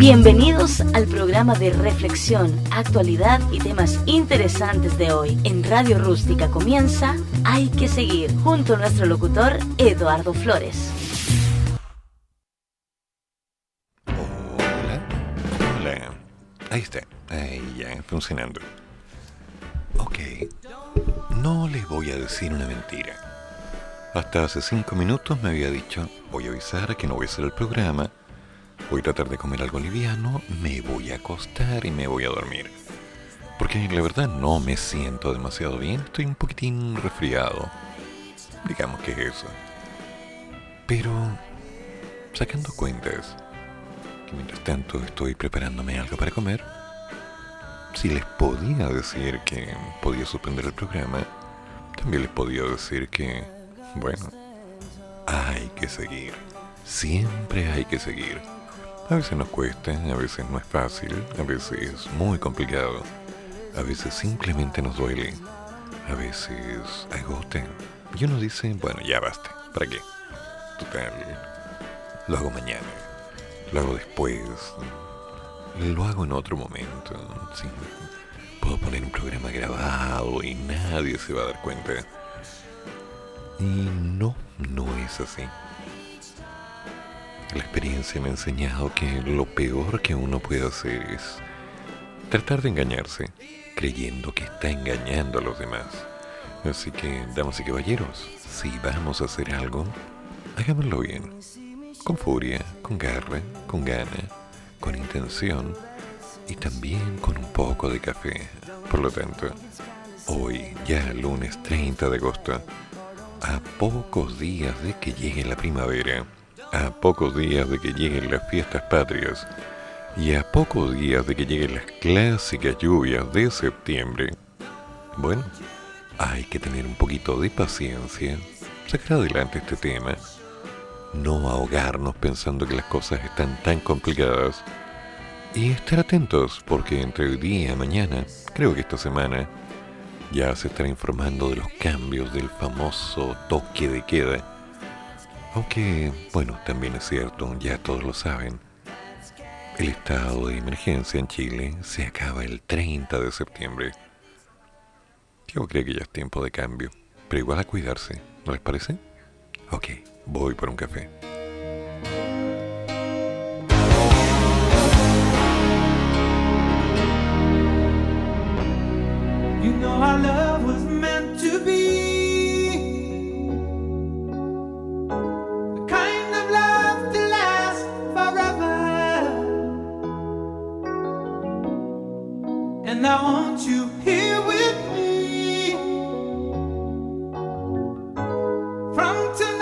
Bienvenidos al programa de reflexión, actualidad y temas interesantes de hoy. En Radio Rústica comienza Hay que seguir, junto a nuestro locutor Eduardo Flores. Hola, hola. Ahí está, ahí ya, funcionando. Ok, no les voy a decir una mentira. Hasta hace cinco minutos me había dicho, voy a avisar que no voy a hacer el programa Voy a tratar de comer algo liviano, me voy a acostar y me voy a dormir. Porque la verdad no me siento demasiado bien, estoy un poquitín resfriado. Digamos que es eso. Pero, sacando cuentas, que mientras tanto estoy preparándome algo para comer, si les podía decir que podía suspender el programa, también les podía decir que, bueno, hay que seguir. Siempre hay que seguir. A veces nos cuesta, a veces no es fácil, a veces es muy complicado, a veces simplemente nos duele, a veces agota. Y uno dice, bueno, ya basta, ¿para qué? Total, lo hago mañana, lo hago después, lo hago en otro momento. ¿sí? Puedo poner un programa grabado y nadie se va a dar cuenta. Y no, no es así. La experiencia me ha enseñado que lo peor que uno puede hacer es tratar de engañarse, creyendo que está engañando a los demás. Así que, damas y caballeros, si vamos a hacer algo, hagámoslo bien. Con furia, con garra, con gana, con intención y también con un poco de café. Por lo tanto, hoy, ya lunes 30 de agosto, a pocos días de que llegue la primavera, a pocos días de que lleguen las fiestas patrias y a pocos días de que lleguen las clásicas lluvias de septiembre, bueno, hay que tener un poquito de paciencia, sacar adelante este tema, no ahogarnos pensando que las cosas están tan complicadas y estar atentos porque entre hoy día y mañana, creo que esta semana, ya se estará informando de los cambios del famoso toque de queda aunque, bueno, también es cierto, ya todos lo saben, el estado de emergencia en Chile se acaba el 30 de septiembre. Yo creo que ya es tiempo de cambio, pero igual a cuidarse, ¿no les parece? Ok, voy por un café. You know our love was meant to be. And I want you here with me. From tonight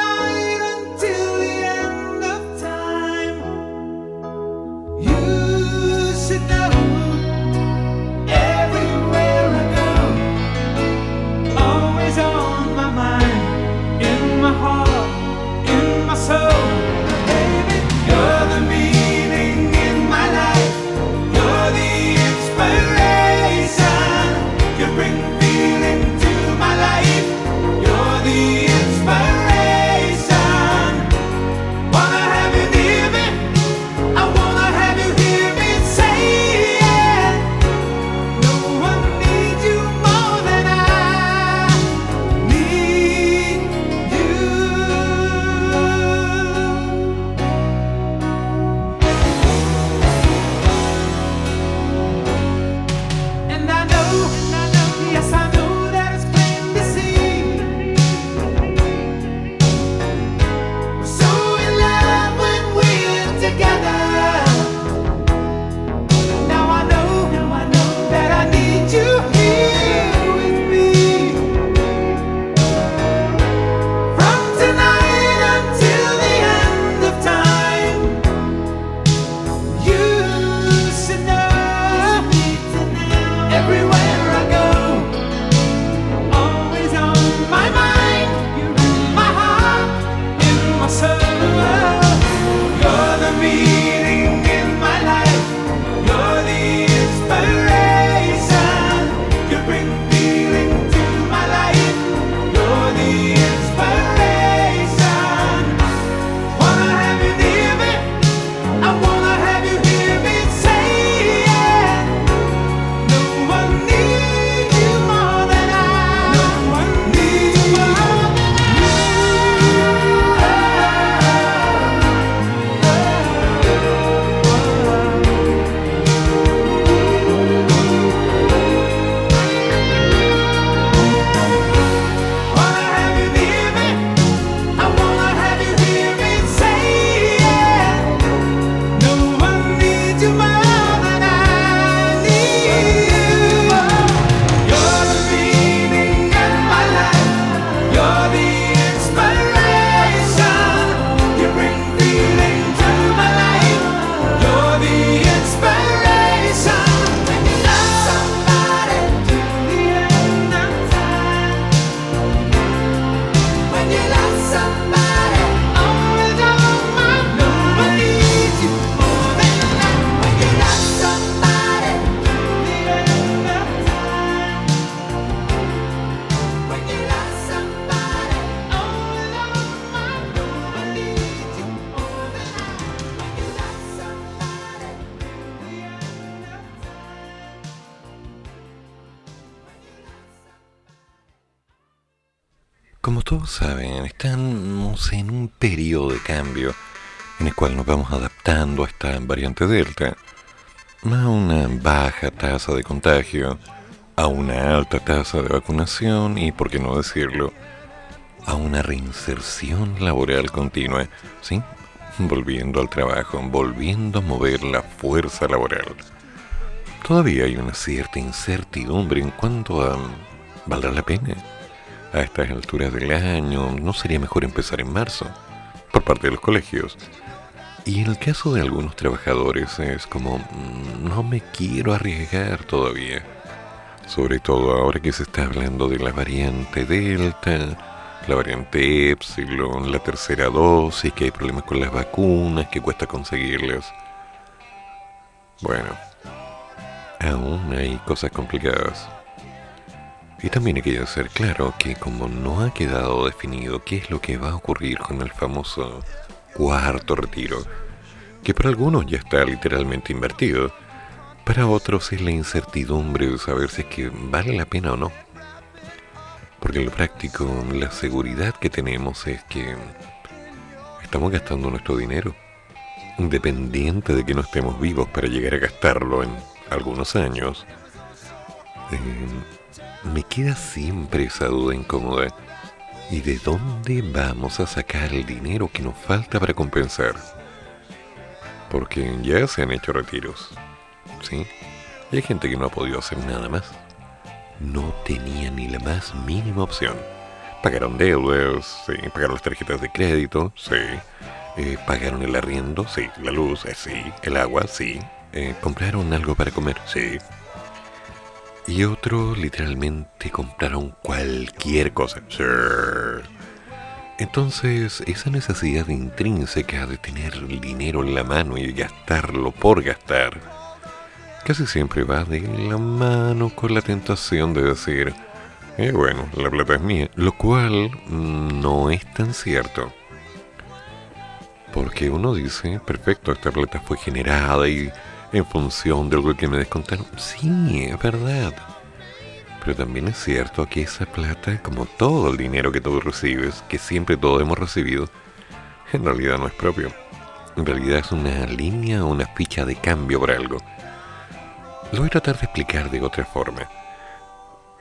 variante Delta, a una baja tasa de contagio, a una alta tasa de vacunación y, por qué no decirlo, a una reinserción laboral continua, ¿sí? Volviendo al trabajo, volviendo a mover la fuerza laboral. Todavía hay una cierta incertidumbre en cuanto a... ¿Valdrá la pena? A estas alturas del año, ¿no sería mejor empezar en marzo? Por parte de los colegios. Y en el caso de algunos trabajadores es como, mm, no me quiero arriesgar todavía. Sobre todo ahora que se está hablando de la variante Delta, la variante Epsilon, la tercera dosis, que hay problemas con las vacunas, que cuesta conseguirlas. Bueno, aún hay cosas complicadas. Y también hay que hacer claro que como no ha quedado definido qué es lo que va a ocurrir con el famoso cuarto retiro, que para algunos ya está literalmente invertido, para otros es la incertidumbre de saber si es que vale la pena o no. Porque en lo práctico, la seguridad que tenemos es que estamos gastando nuestro dinero, independiente de que no estemos vivos para llegar a gastarlo en algunos años. Eh, me queda siempre esa duda incómoda ¿Y de dónde vamos a sacar el dinero que nos falta para compensar? Porque ya se han hecho retiros, ¿sí? Y hay gente que no ha podido hacer nada más. No tenía ni la más mínima opción. Pagaron deudas, sí. Pagaron las tarjetas de crédito, sí. Eh, pagaron el arriendo, sí. La luz, eh, sí. El agua, sí. Eh, compraron algo para comer, sí. Y otros literalmente compraron cualquier cosa. Entonces, esa necesidad intrínseca de tener dinero en la mano y gastarlo por gastar, casi siempre va de la mano con la tentación de decir, eh, bueno, la plata es mía, lo cual no es tan cierto. Porque uno dice, perfecto, esta plata fue generada y en función de algo que me descontaron. Sí, es verdad. Pero también es cierto que esa plata, como todo el dinero que tú recibes, que siempre todos hemos recibido, en realidad no es propio. En realidad es una línea o una ficha de cambio por algo. Lo voy a tratar de explicar de otra forma.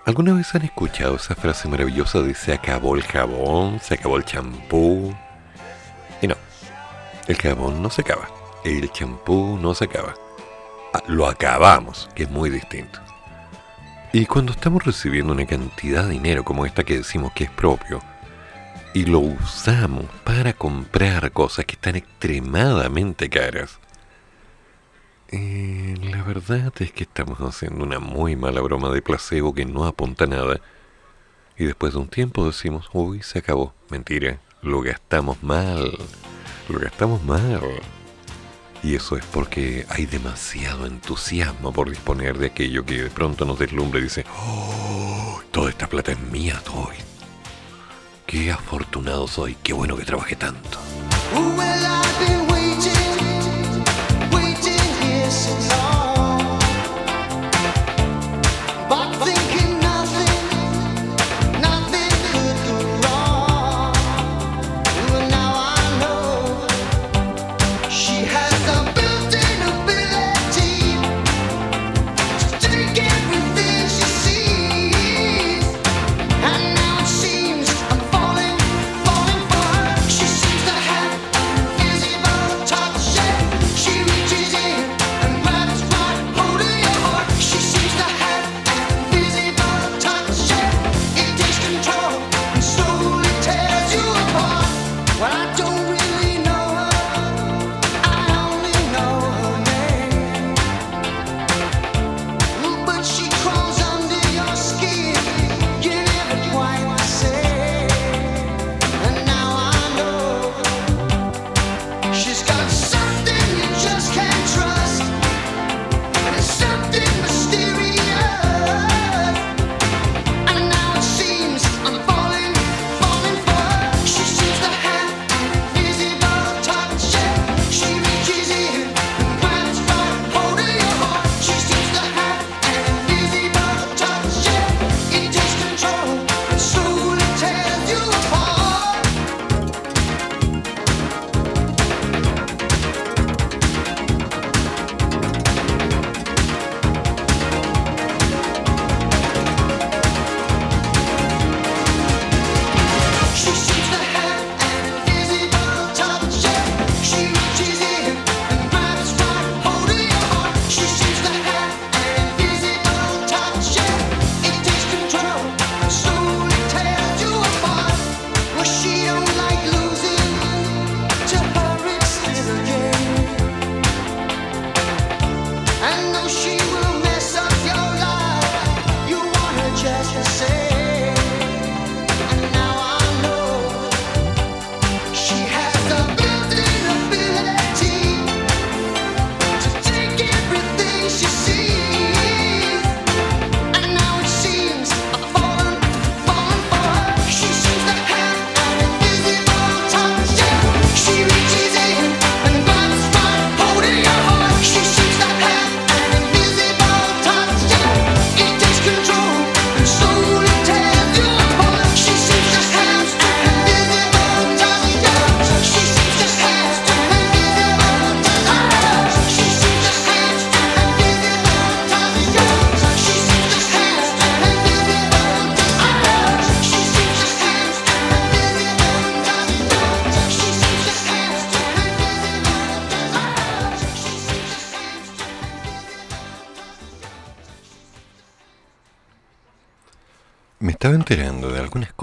¿Alguna vez han escuchado esa frase maravillosa de se acabó el jabón, se acabó el champú? Y no, el jabón no se acaba, el champú no se acaba. Ah, lo acabamos, que es muy distinto. Y cuando estamos recibiendo una cantidad de dinero como esta que decimos que es propio, y lo usamos para comprar cosas que están extremadamente caras, eh, la verdad es que estamos haciendo una muy mala broma de placebo que no apunta nada. Y después de un tiempo decimos, uy, se acabó. Mentira, lo gastamos mal. Lo gastamos mal. Y eso es porque hay demasiado entusiasmo por disponer de aquello que de pronto nos deslumbra y dice, oh, toda esta plata es mía, hoy. Qué afortunado soy, qué bueno que trabajé tanto.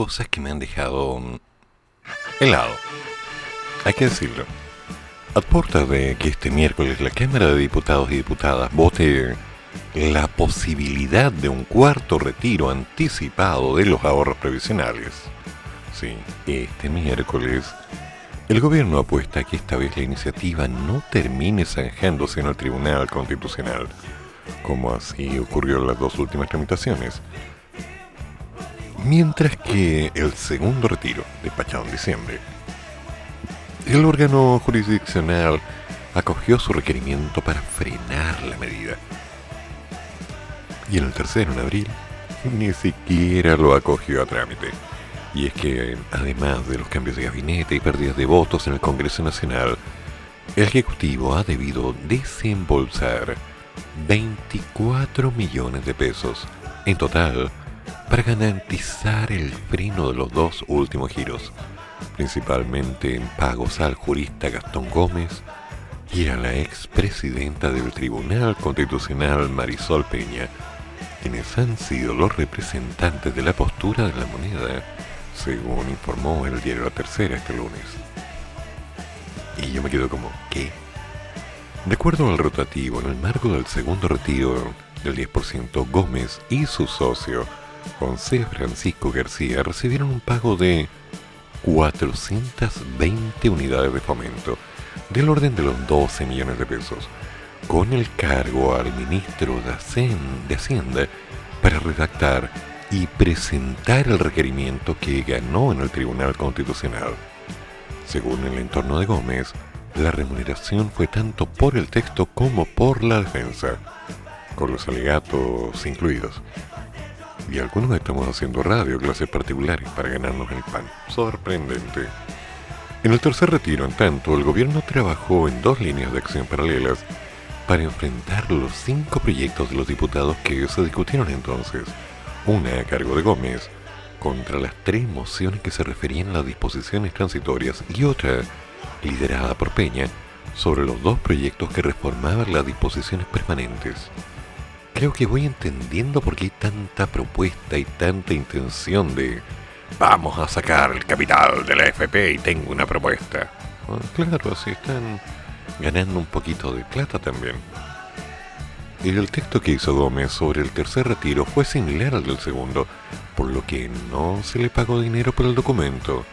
Cosas que me han dejado mm, helado. Hay que decirlo. A de que este miércoles la Cámara de Diputados y Diputadas vote la posibilidad de un cuarto retiro anticipado de los ahorros previsionales. Sí, este miércoles el gobierno apuesta a que esta vez la iniciativa no termine zanjándose en el Tribunal Constitucional, como así ocurrió en las dos últimas tramitaciones. Mientras que el segundo retiro, despachado en diciembre, el órgano jurisdiccional acogió su requerimiento para frenar la medida. Y en el tercero, en abril, ni siquiera lo acogió a trámite. Y es que, además de los cambios de gabinete y pérdidas de votos en el Congreso Nacional, el Ejecutivo ha debido desembolsar 24 millones de pesos en total para garantizar el freno de los dos últimos giros, principalmente en pagos al jurista Gastón Gómez y a la expresidenta del Tribunal Constitucional Marisol Peña, quienes han sido los representantes de la postura de la moneda, según informó el diario La Tercera este lunes. Y yo me quedo como, ¿qué? De acuerdo al rotativo, en el marco del segundo retiro del 10%, Gómez y su socio, José Francisco García, recibieron un pago de 420 unidades de fomento, del orden de los 12 millones de pesos, con el cargo al ministro de Hacienda para redactar y presentar el requerimiento que ganó en el Tribunal Constitucional. Según el entorno de Gómez, la remuneración fue tanto por el texto como por la defensa, con los alegatos incluidos. Y algunos estamos haciendo radio, clases particulares, para ganarnos el pan. Sorprendente. En el tercer retiro, en tanto, el gobierno trabajó en dos líneas de acción paralelas para enfrentar los cinco proyectos de los diputados que se discutieron entonces una a cargo de Gómez, contra las tres mociones que se referían a las disposiciones transitorias y otra, liderada por Peña, sobre los dos proyectos que reformaban las disposiciones permanentes. Creo que voy entendiendo por qué hay tanta propuesta y tanta intención de vamos a sacar el capital de la FP y tengo una propuesta. Ah, claro, así están ganando un poquito de plata también. El texto que hizo Gómez sobre el tercer retiro fue similar al del segundo, por lo que no se le pagó dinero por el documento,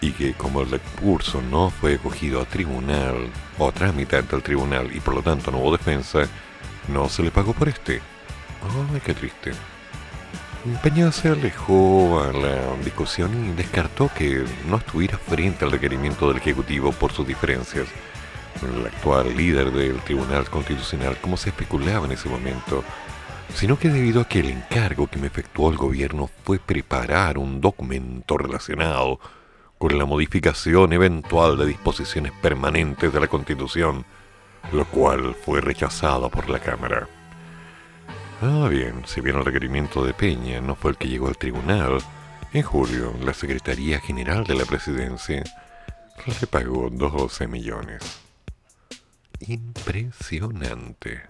y que como el recurso no fue cogido a tribunal o a trámite ante tribunal y por lo tanto no hubo defensa, no se le pagó por este. Ay, qué triste. Peña se alejó a la discusión y descartó que no estuviera frente al requerimiento del Ejecutivo por sus diferencias el actual líder del Tribunal Constitucional como se especulaba en ese momento, sino que debido a que el encargo que me efectuó el gobierno fue preparar un documento relacionado con la modificación eventual de disposiciones permanentes de la Constitución, lo cual fue rechazado por la Cámara. Ah, bien, si bien el requerimiento de Peña no fue el que llegó al tribunal, en julio la Secretaría General de la Presidencia le pagó 12 millones impresionante.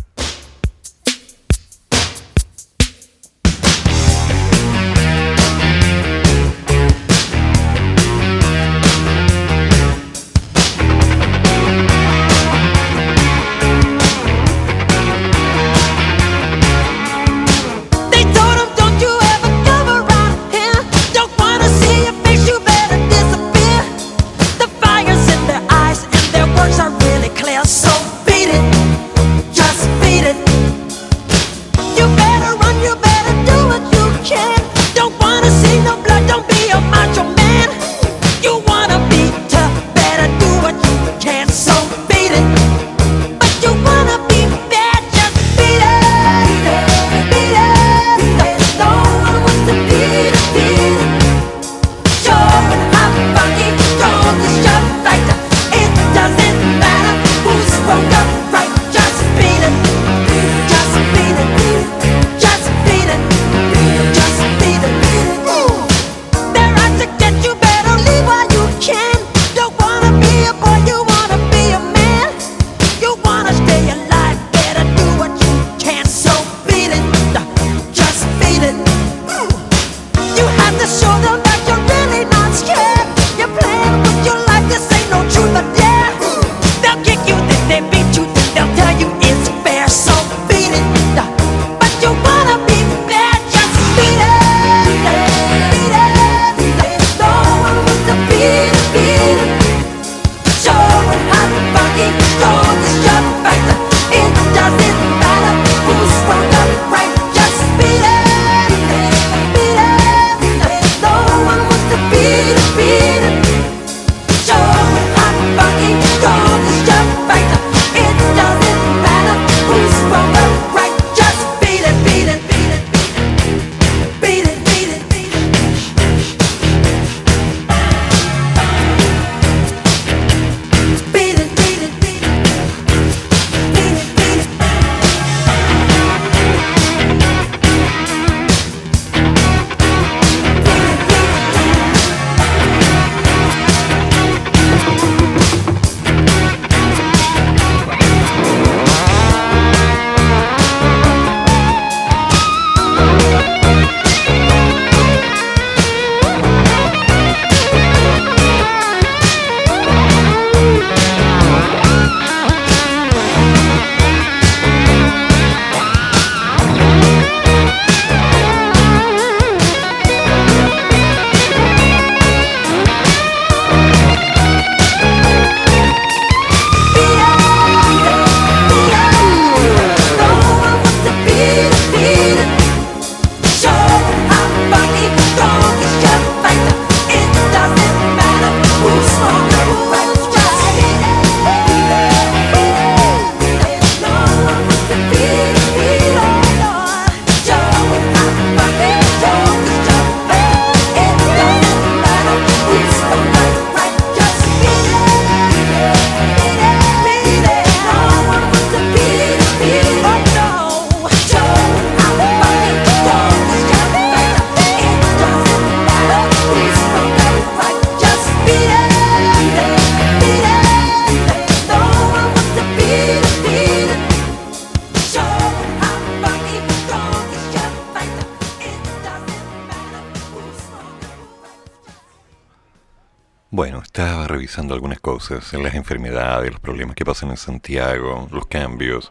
Cosas, las enfermedades, los problemas que pasan en Santiago, los cambios,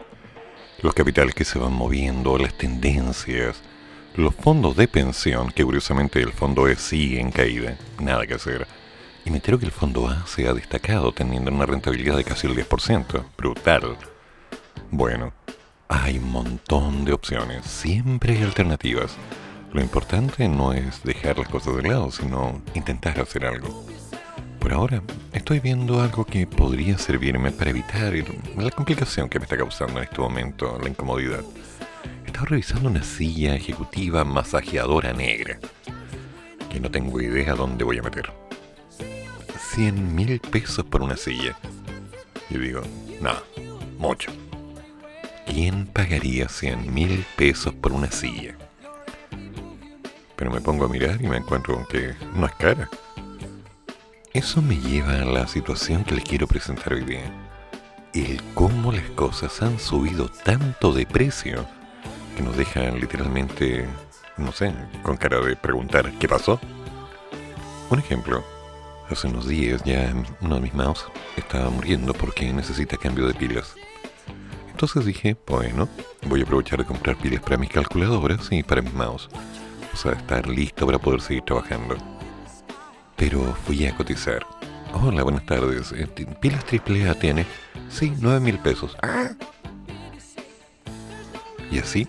los capitales que se van moviendo, las tendencias, los fondos de pensión, que curiosamente el fondo E sigue en caída, nada que hacer. Y me entero que el fondo A se ha destacado teniendo una rentabilidad de casi el 10%. Brutal. Bueno, hay un montón de opciones, siempre hay alternativas. Lo importante no es dejar las cosas de lado, sino intentar hacer algo. Por ahora, estoy viendo algo que podría servirme para evitar la complicación que me está causando en este momento, la incomodidad. Estaba revisando una silla ejecutiva masajeadora negra, que no tengo idea dónde voy a meter. 100 mil pesos por una silla. Y digo, no, mucho. ¿Quién pagaría 100 mil pesos por una silla? Pero me pongo a mirar y me encuentro con que no es cara. Eso me lleva a la situación que les quiero presentar hoy día. El cómo las cosas han subido tanto de precio que nos dejan literalmente, no sé, con cara de preguntar ¿qué pasó? Un ejemplo, hace unos días ya uno de mis mouse estaba muriendo porque necesita cambio de pilas. Entonces dije, bueno, voy a aprovechar de comprar pilas para mis calculadoras y para mis mouse. O sea, estar listo para poder seguir trabajando. Pero fui a cotizar. Hola, buenas tardes. Eh, ¿Pilas AAA tiene? Sí, 9 mil pesos. Ah. Y así,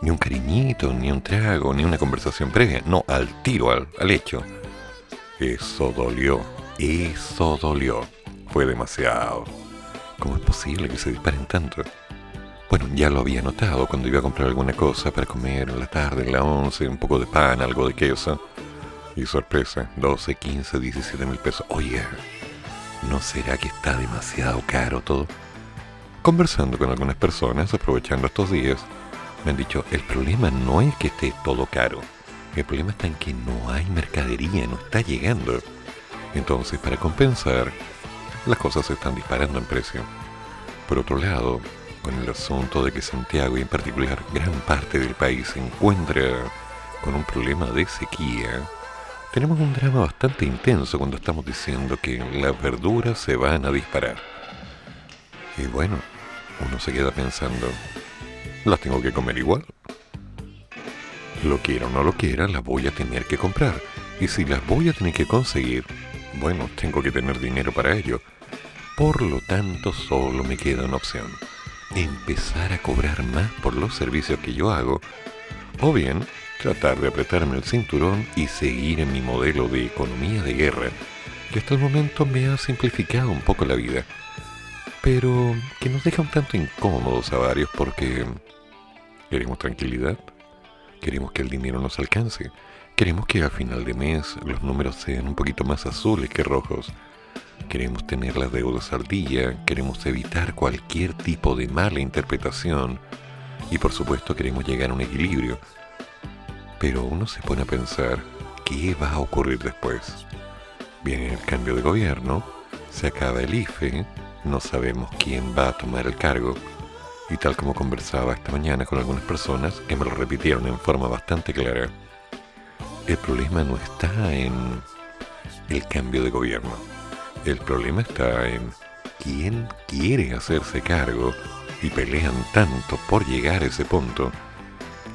ni un cariñito, ni un trago, ni una conversación previa. No, al tiro, al, al hecho. Eso dolió. Eso dolió. Fue demasiado. ¿Cómo es posible que se disparen tanto? Bueno, ya lo había notado cuando iba a comprar alguna cosa para comer en la tarde, en la once, un poco de pan, algo de queso. Y sorpresa, 12, 15, 17 mil pesos. Oye, ¿no será que está demasiado caro todo? Conversando con algunas personas, aprovechando estos días, me han dicho, el problema no es que esté todo caro. El problema está en que no hay mercadería, no está llegando. Entonces, para compensar, las cosas se están disparando en precio. Por otro lado, con el asunto de que Santiago y en particular gran parte del país se encuentra con un problema de sequía, tenemos un drama bastante intenso cuando estamos diciendo que las verduras se van a disparar. Y bueno, uno se queda pensando, las tengo que comer igual. Lo quiera o no lo quiera, las voy a tener que comprar. Y si las voy a tener que conseguir, bueno, tengo que tener dinero para ello. Por lo tanto, solo me queda una opción. Empezar a cobrar más por los servicios que yo hago. O bien, tratar de apretarme el cinturón y seguir en mi modelo de economía de guerra, que hasta el momento me ha simplificado un poco la vida. Pero que nos deja un tanto incómodos a varios porque queremos tranquilidad, queremos que el dinero nos alcance, queremos que a final de mes los números sean un poquito más azules que rojos. Queremos tener las deudas al día, queremos evitar cualquier tipo de mala interpretación y por supuesto queremos llegar a un equilibrio. Pero uno se pone a pensar, ¿qué va a ocurrir después? Viene el cambio de gobierno, se acaba el IFE, no sabemos quién va a tomar el cargo y tal como conversaba esta mañana con algunas personas que me lo repitieron en forma bastante clara, el problema no está en el cambio de gobierno. El problema está en quién quiere hacerse cargo y pelean tanto por llegar a ese punto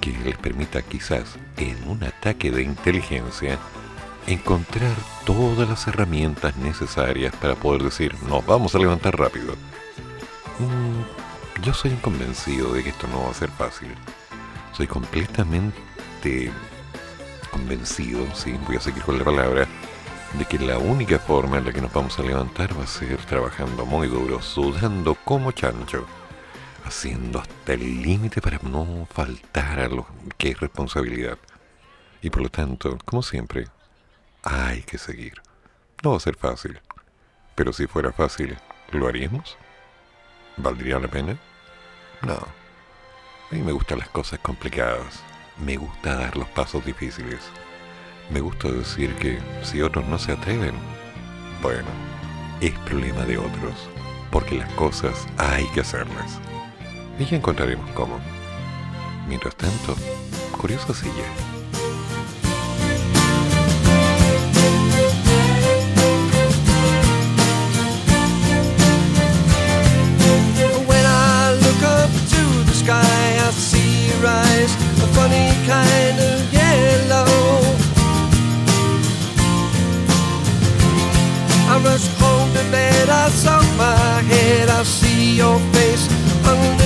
que les permita quizás en un ataque de inteligencia encontrar todas las herramientas necesarias para poder decir nos vamos a levantar rápido. Mm, yo soy convencido de que esto no va a ser fácil. Soy completamente convencido, sí, voy a seguir con la palabra, de que la única forma en la que nos vamos a levantar va a ser trabajando muy duro, sudando como chancho, haciendo hasta el límite para no faltar a lo que es responsabilidad. Y por lo tanto, como siempre, hay que seguir. No va a ser fácil, pero si fuera fácil, ¿lo haríamos? ¿Valdría la pena? No. A mí me gustan las cosas complicadas. Me gusta dar los pasos difíciles. Me gusta decir que si otros no se atreven, bueno, es problema de otros, porque las cosas hay que hacerlas. Y ya encontraremos cómo. Mientras tanto, curioso sigue. When I look up to the sky, I see rise a funny kind of yellow. I rush home to bed, I soak my head, I see your face under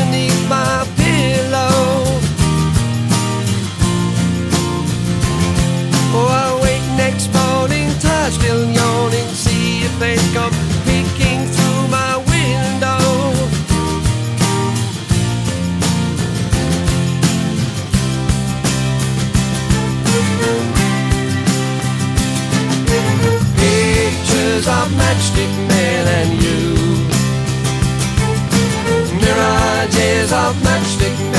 Still yawning, see if they come peeking through my window. Pictures of matchstick men and you, mirages of matchstick men.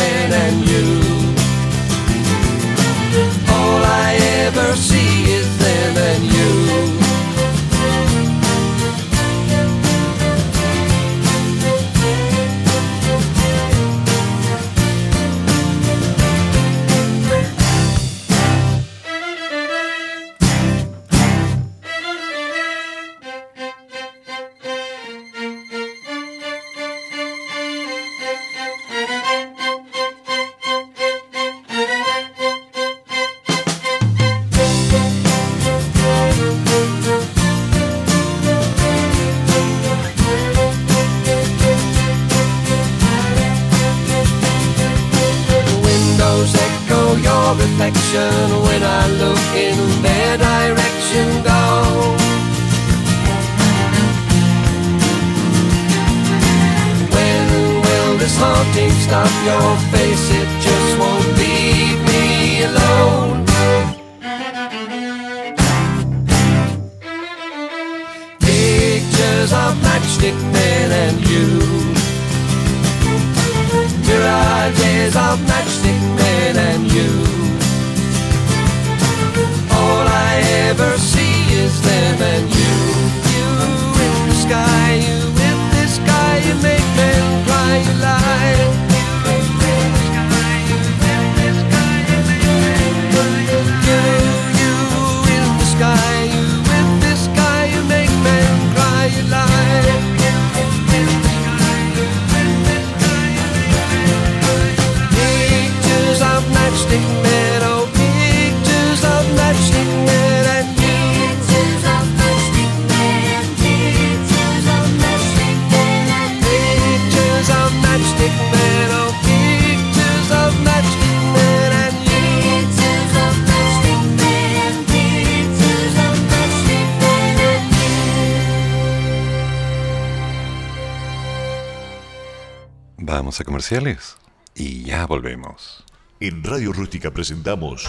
Comerciales y ya volvemos. En Radio Rústica presentamos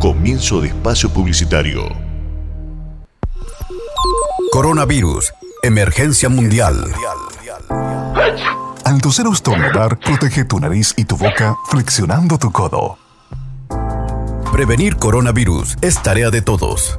Comienzo de espacio publicitario. Coronavirus. Emergencia mundial. Al toser o estornudar, protege tu nariz y tu boca flexionando tu codo. Prevenir coronavirus es tarea de todos.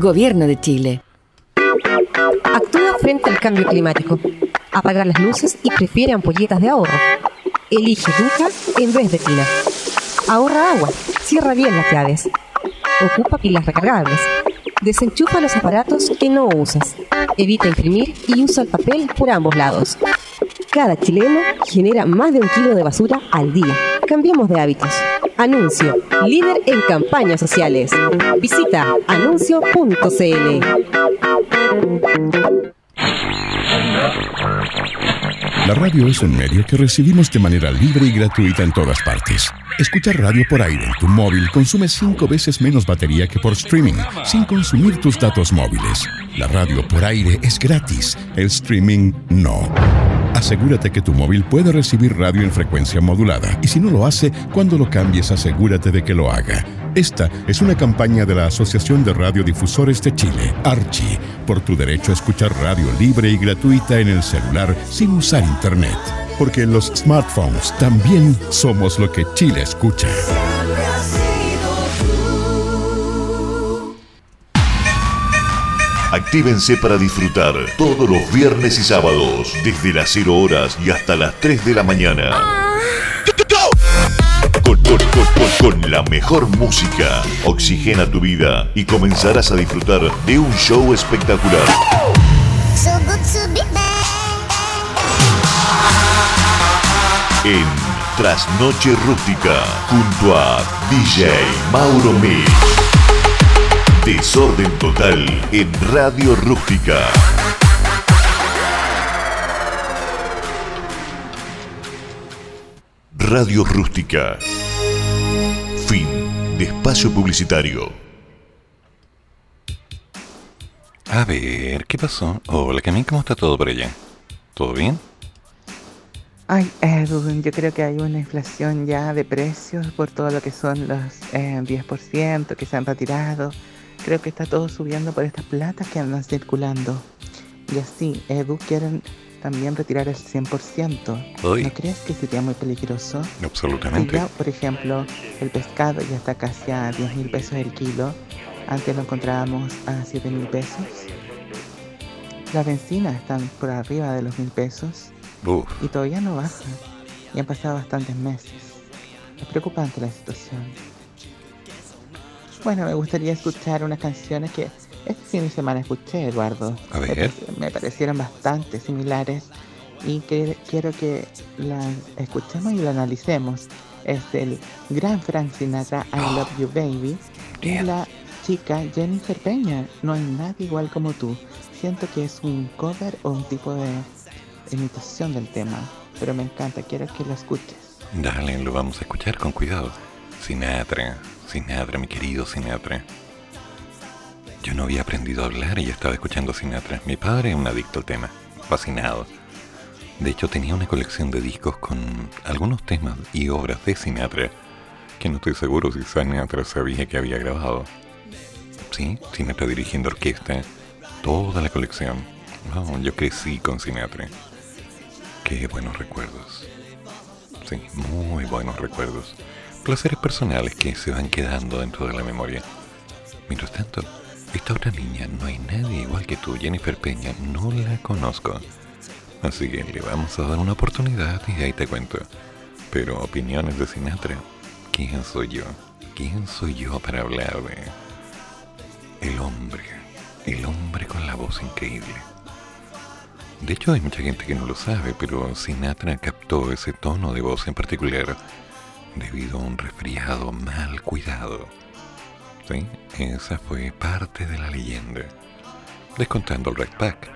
Gobierno de Chile. Actúa frente al cambio climático. Apaga las luces y prefiere ampolletas de ahorro. Elige Duca en vez de tina. Ahorra agua. Cierra bien las llaves. Ocupa pilas recargables. Desenchufa los aparatos que no usas. Evita imprimir y usa el papel por ambos lados. Cada chileno genera más de un kilo de basura al día. Cambiemos de hábitos. Anuncio. Líder en campañas sociales. Visita anuncio.cl. La radio es un medio que recibimos de manera libre y gratuita en todas partes. Escuchar radio por aire en tu móvil consume cinco veces menos batería que por streaming, sin consumir tus datos móviles. La radio por aire es gratis, el streaming no. Asegúrate que tu móvil puede recibir radio en frecuencia modulada y si no lo hace, cuando lo cambies asegúrate de que lo haga. Esta es una campaña de la Asociación de Radiodifusores de Chile, Archi, por tu derecho a escuchar radio libre y gratuita en el celular sin usar internet. Porque los smartphones también somos lo que Chile escucha. Actívense para disfrutar todos los viernes y sábados, desde las 0 horas y hasta las 3 de la mañana. Con, con- con- con- con la mejor música, oxigena tu vida y comenzarás a disfrutar de un show espectacular. En Trasnoche Rústica, junto a DJ Mauro Mix. Desorden Total en Radio Rústica. Radio Rústica. Fin de espacio publicitario. A ver, ¿qué pasó? Hola, Camín, ¿cómo está todo por allá? ¿Todo bien? Ay, eh, yo creo que hay una inflación ya de precios por todo lo que son los eh, 10% que se han retirado Creo que está todo subiendo por estas platas que andan circulando. Y así, Edu quieren también retirar el 100%. Uy. ¿No crees que sería muy peligroso? Si Absolutamente. ya, por ejemplo, el pescado ya está casi a 10 mil pesos el kilo, antes lo encontrábamos a 7 mil pesos. Las bencinas están por arriba de los mil pesos Uf, y todavía no baja. Y han pasado bastantes meses. Es preocupante la situación. Bueno, me gustaría escuchar unas canciones que este fin de semana escuché, Eduardo. A ver. Me parecieron bastante similares y que quiero que las escuchemos y lo analicemos. Es el gran Frank Sinatra, I Love You Baby, y la chica Jennifer Peña, No hay nadie igual como tú. Siento que es un cover o un tipo de imitación del tema, pero me encanta, quiero que lo escuches. dale, lo vamos a escuchar con cuidado. Sinatra, Sinatra, mi querido Sinatra. Yo no había aprendido a hablar y estaba escuchando Sinatra. Mi padre es un adicto al tema, fascinado. De hecho, tenía una colección de discos con algunos temas y obras de Sinatra, que no estoy seguro si Sinatra sabía que había grabado. Sí, Sinatra dirigiendo orquesta, toda la colección. Oh, yo crecí con Sinatra. Qué buenos recuerdos. Sí, muy buenos recuerdos. Placeres personales que se van quedando dentro de la memoria. Mientras tanto, esta otra niña, no hay nadie igual que tú, Jennifer Peña, no la conozco. Así que le vamos a dar una oportunidad y ahí te cuento. Pero opiniones de Sinatra, ¿quién soy yo? ¿Quién soy yo para hablar de el hombre? El hombre con la voz increíble. De hecho, hay mucha gente que no lo sabe, pero Sinatra captó ese tono de voz en particular debido a un resfriado mal cuidado. Sí, esa fue parte de la leyenda. Descontando el Red Pack,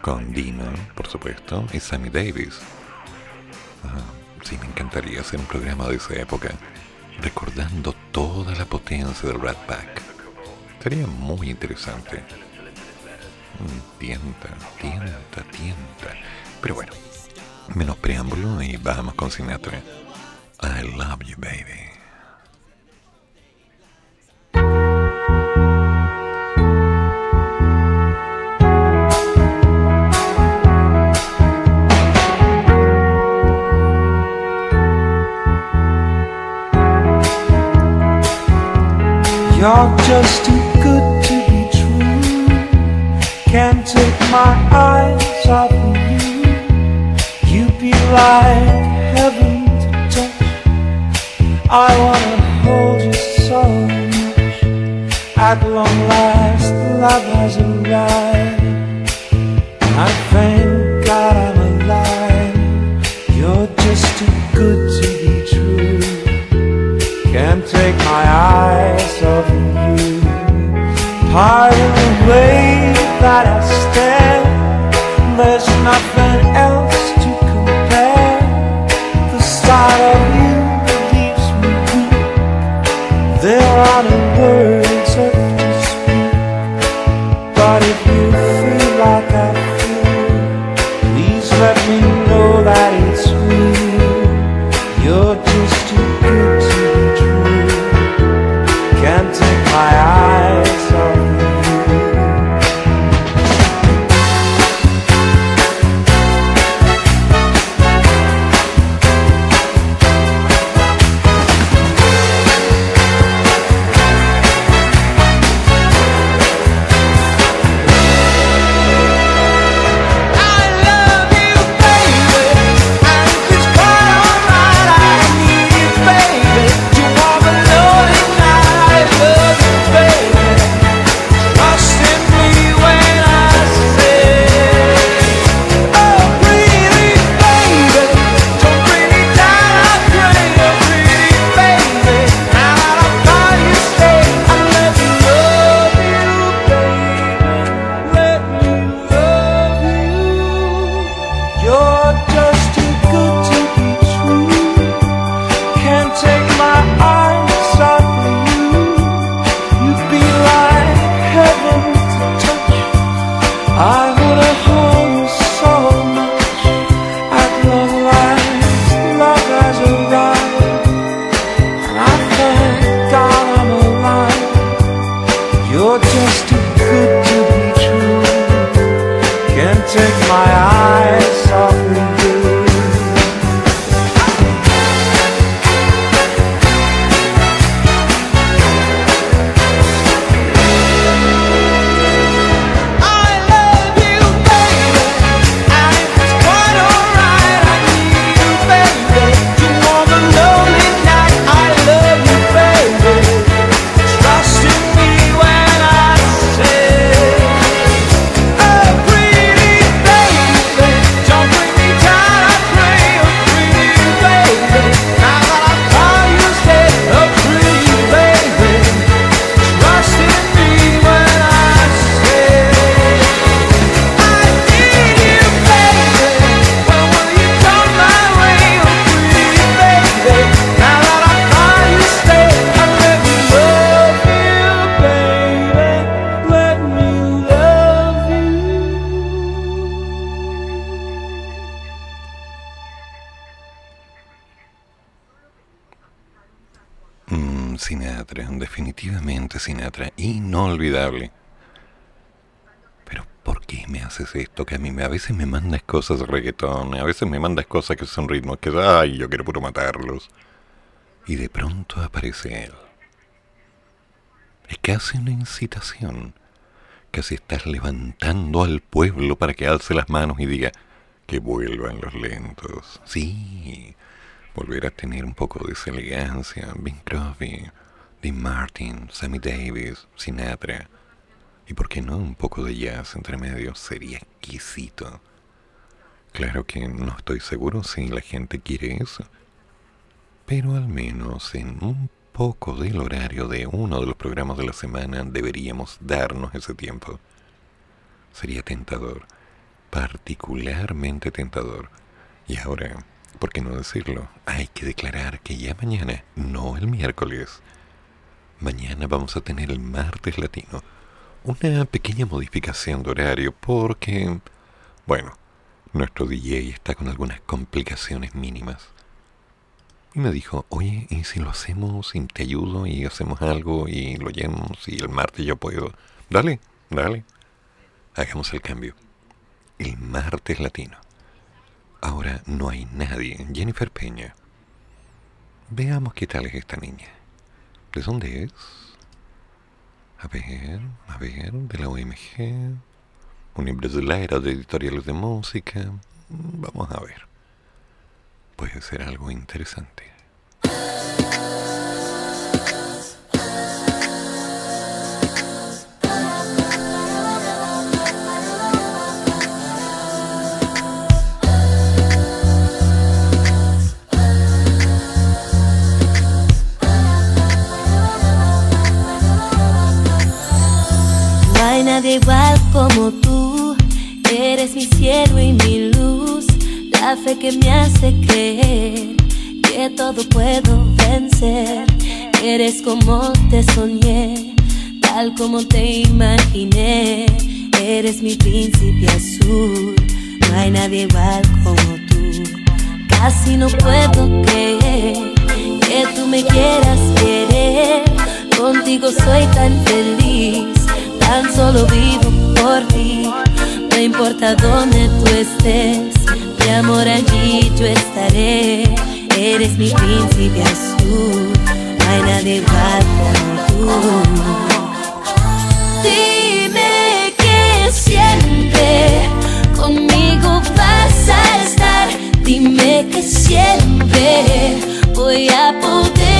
con Dino, por supuesto, y Sammy Davis. Ah, sí, me encantaría hacer un programa de esa época, recordando toda la potencia del Red Pack. Sería muy interesante. Mm, Tienta, tienta, tienta. Pero bueno, menos preámbulo y vamos con Sinatra. I love you, baby. You're just too good to be true. Can't take my eyes off of you. You'd be like. I wanna hold you so much. At long last, love has arrived. I thank God I'm alive. You're just too good to be true. Can't take my eyes off of you. Pardon the way that I stare. There's nothing else esto? Que a mí me- a veces me mandas cosas de reggaetón, a veces me mandas cosas que son ritmos que, ay, yo quiero puro matarlos. Y de pronto aparece él. Es casi una incitación. Casi estás levantando al pueblo para que alce las manos y diga que vuelvan los lentos. Sí, volver a tener un poco de esa elegancia. Bing Crosby, Dean Martin, Sammy Davis, Sinatra. Y por qué no un poco de jazz entre medio. Sería exquisito. Claro que no estoy seguro si la gente quiere eso. Pero al menos en un poco del horario de uno de los programas de la semana deberíamos darnos ese tiempo. Sería tentador, particularmente tentador. Y ahora, ¿por qué no decirlo? Hay que declarar que ya mañana, no el miércoles, mañana vamos a tener el martes latino. Una pequeña modificación de horario porque, bueno, nuestro DJ está con algunas complicaciones mínimas. Y me dijo, oye, ¿y si lo hacemos y te ayudo y hacemos algo y lo llevamos y el martes yo puedo? Dale, dale. Hagamos el cambio. El martes latino. Ahora no hay nadie. Jennifer Peña. Veamos qué tal es esta niña. ¿De dónde es? A ver, a ver, de la OMG. Una brasileira de editoriales de música. Vamos a ver. Puede ser algo interesante. Hay nadie igual como tú, eres mi cielo y mi luz, la fe que me hace creer que todo puedo vencer. Eres como te soñé, tal como te imaginé, eres mi príncipe azul, no hay nadie igual como tú. Casi no puedo creer que tú me quieras querer. Contigo soy tan feliz, tan solo vivo por ti. No importa dónde tú estés, mi amor allí yo estaré. Eres mi príncipe azul, no hay nadie igual como tú. Dime que siempre conmigo vas a estar. Dime que siempre voy a poderte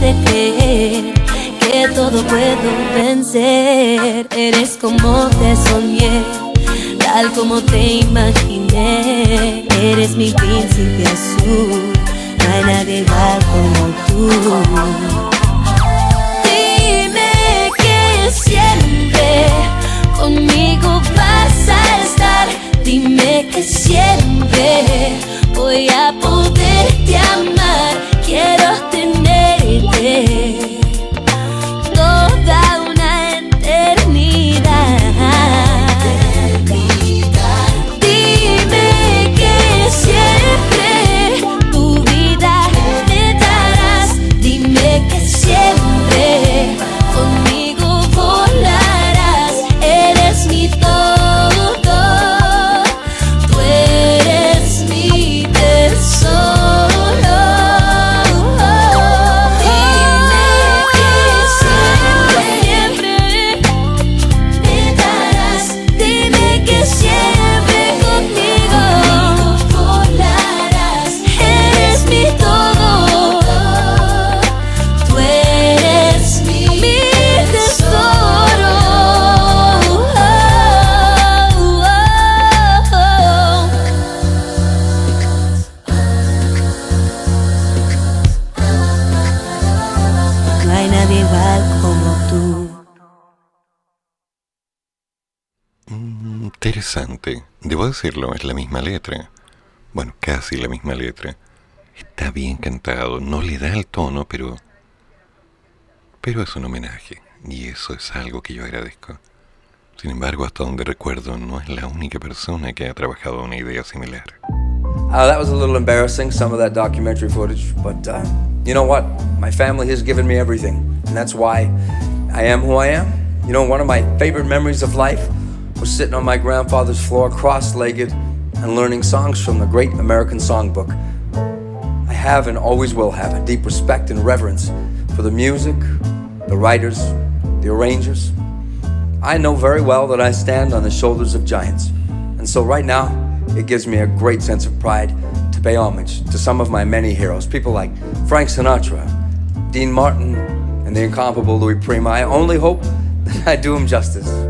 que todo puedo vencer. Eres como te soñé, tal como te imaginé. Eres mi príncipe azul, no nadie igual como tú. Dime que siempre conmigo vas a estar. Dime que siempre voy a poderte amar. Decirlo, es la misma letra. Bueno, casi la misma letra. Está bien cantado, no le da el tono, pero... Pero es un homenaje, y eso es algo que yo agradezco. Sin embargo, hasta donde recuerdo, no es la única persona que ha trabajado una idea similar. Uh, that was a little embarrassing, some of that documentary footage, but uh, you know what? My family has given me everything, and that's why I am who I am. You know, one of my favorite memories of life was sitting on my grandfather's floor, cross legged, and learning songs from the great American songbook. I have and always will have a deep respect and reverence for the music, the writers, the arrangers. I know very well that I stand on the shoulders of giants, and so right now, it gives me a great sense of pride to pay homage to some of my many heroes, people like Frank Sinatra, Dean Martin, and the incomparable Louis Prima. I only hope that I do him justice.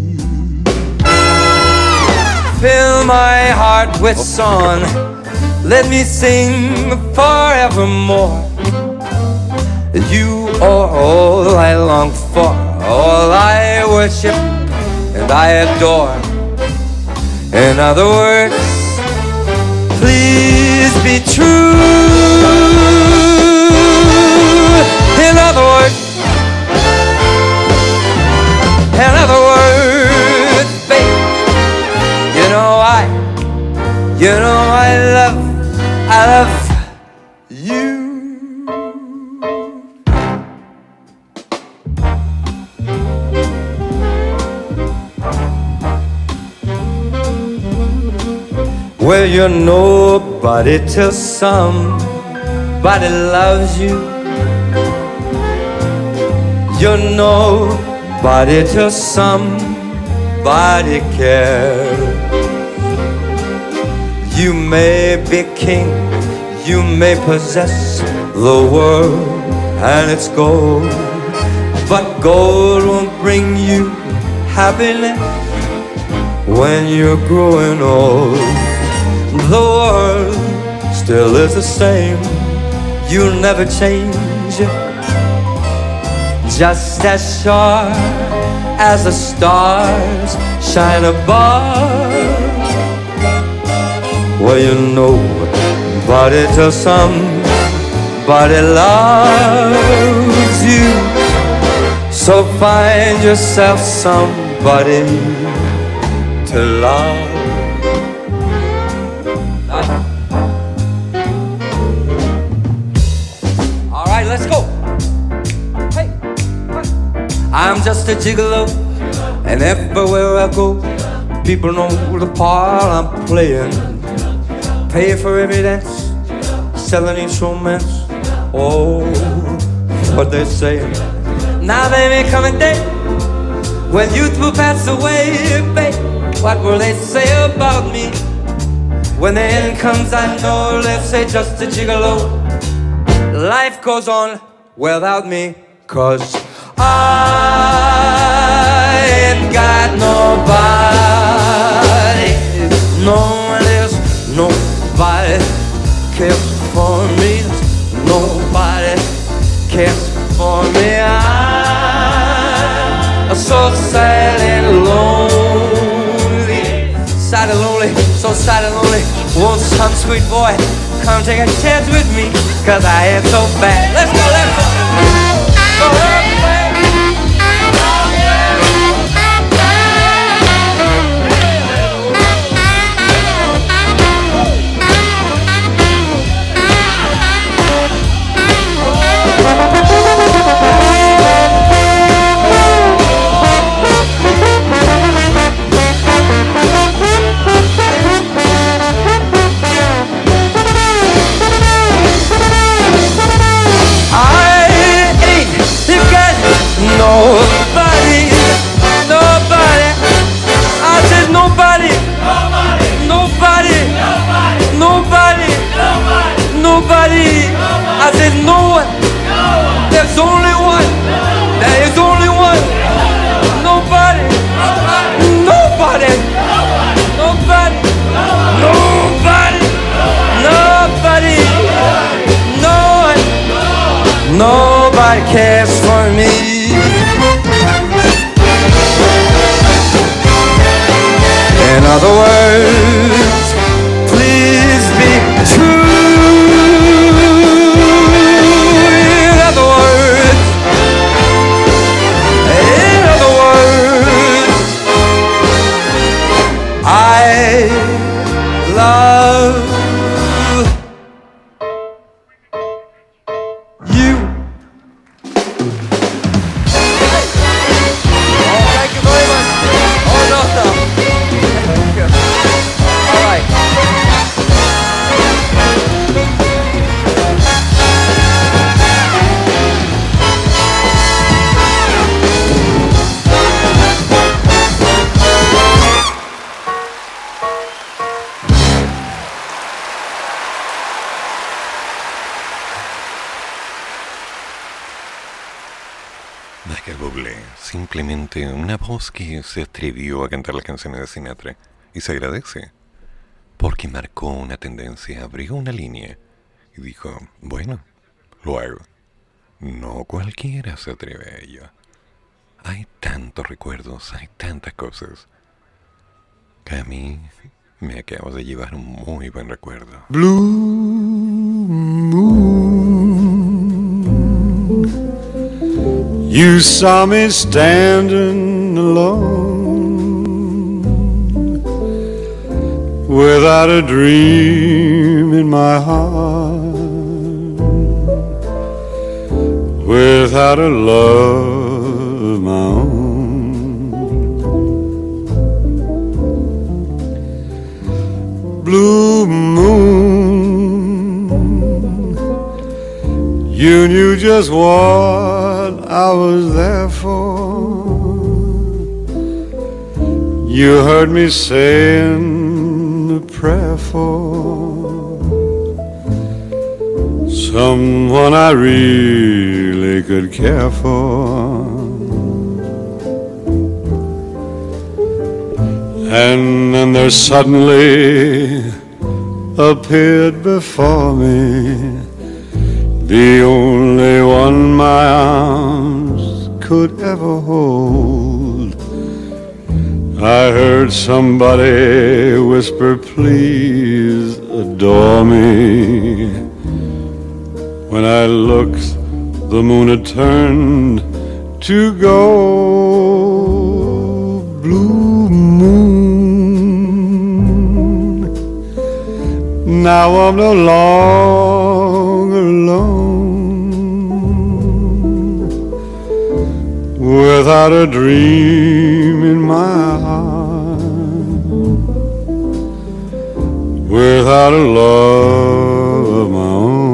Fill my heart with song. Let me sing forevermore. You are all I long for, all I worship and I adore. In other words, please be true. Till somebody loves you. You're nobody till somebody cares. You may be king, you may possess the world and its gold, but gold won't bring you happiness when you're growing old. The world still is the same, you'll never change. Just as sure as the stars shine above. Well, you know, but till somebody loves you. So find yourself somebody to love. I'm just a gigolo, and everywhere I go, people know the part I'm playing. Pay for every dance, selling instruments. Oh, what they say. Now they may come and day when youth will pass away, babe. What will they say about me? When the end comes, I know they'll say just a gigolo. Life goes on without me, cause I got nobody. No one else, nobody cares for me. Nobody cares for me. I'm so sad and lonely. Sad and lonely, so sad and lonely. Won't some sweet boy come take a chance with me? Cause I am so bad. Let's go, let's go. Go, Nobody, nobody. I said nobody. Nobody, nobody, nobody, nobody, nobody. I said no one. There's only one. There is only one. Nobody, nobody, nobody, nobody, nobody, no one. Nobody cares for me. another way. Que se atrevió a cantar las canciones de Sinatra y se agradece porque marcó una tendencia, abrió una línea y dijo, bueno, lo hago. No cualquiera se atreve a ello. Hay tantos recuerdos, hay tantas cosas que a mí me acabo de llevar un muy buen recuerdo. Blue You saw me standing alone without a dream in my heart, without a love of my own. Blue moon, you knew just what I was there for. You heard me saying a prayer for someone I really could care for. And then there suddenly appeared before me the only one my arms could ever hold. I heard somebody whisper, please adore me. When I looked, the moon had turned to gold. Blue moon. Now I'm no longer without a dream in my heart, without a love of my own.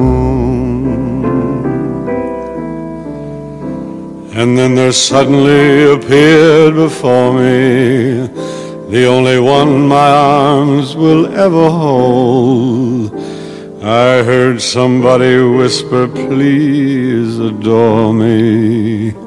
And then there suddenly appeared before me the only one my arms will ever hold. I heard somebody whisper, please adore me.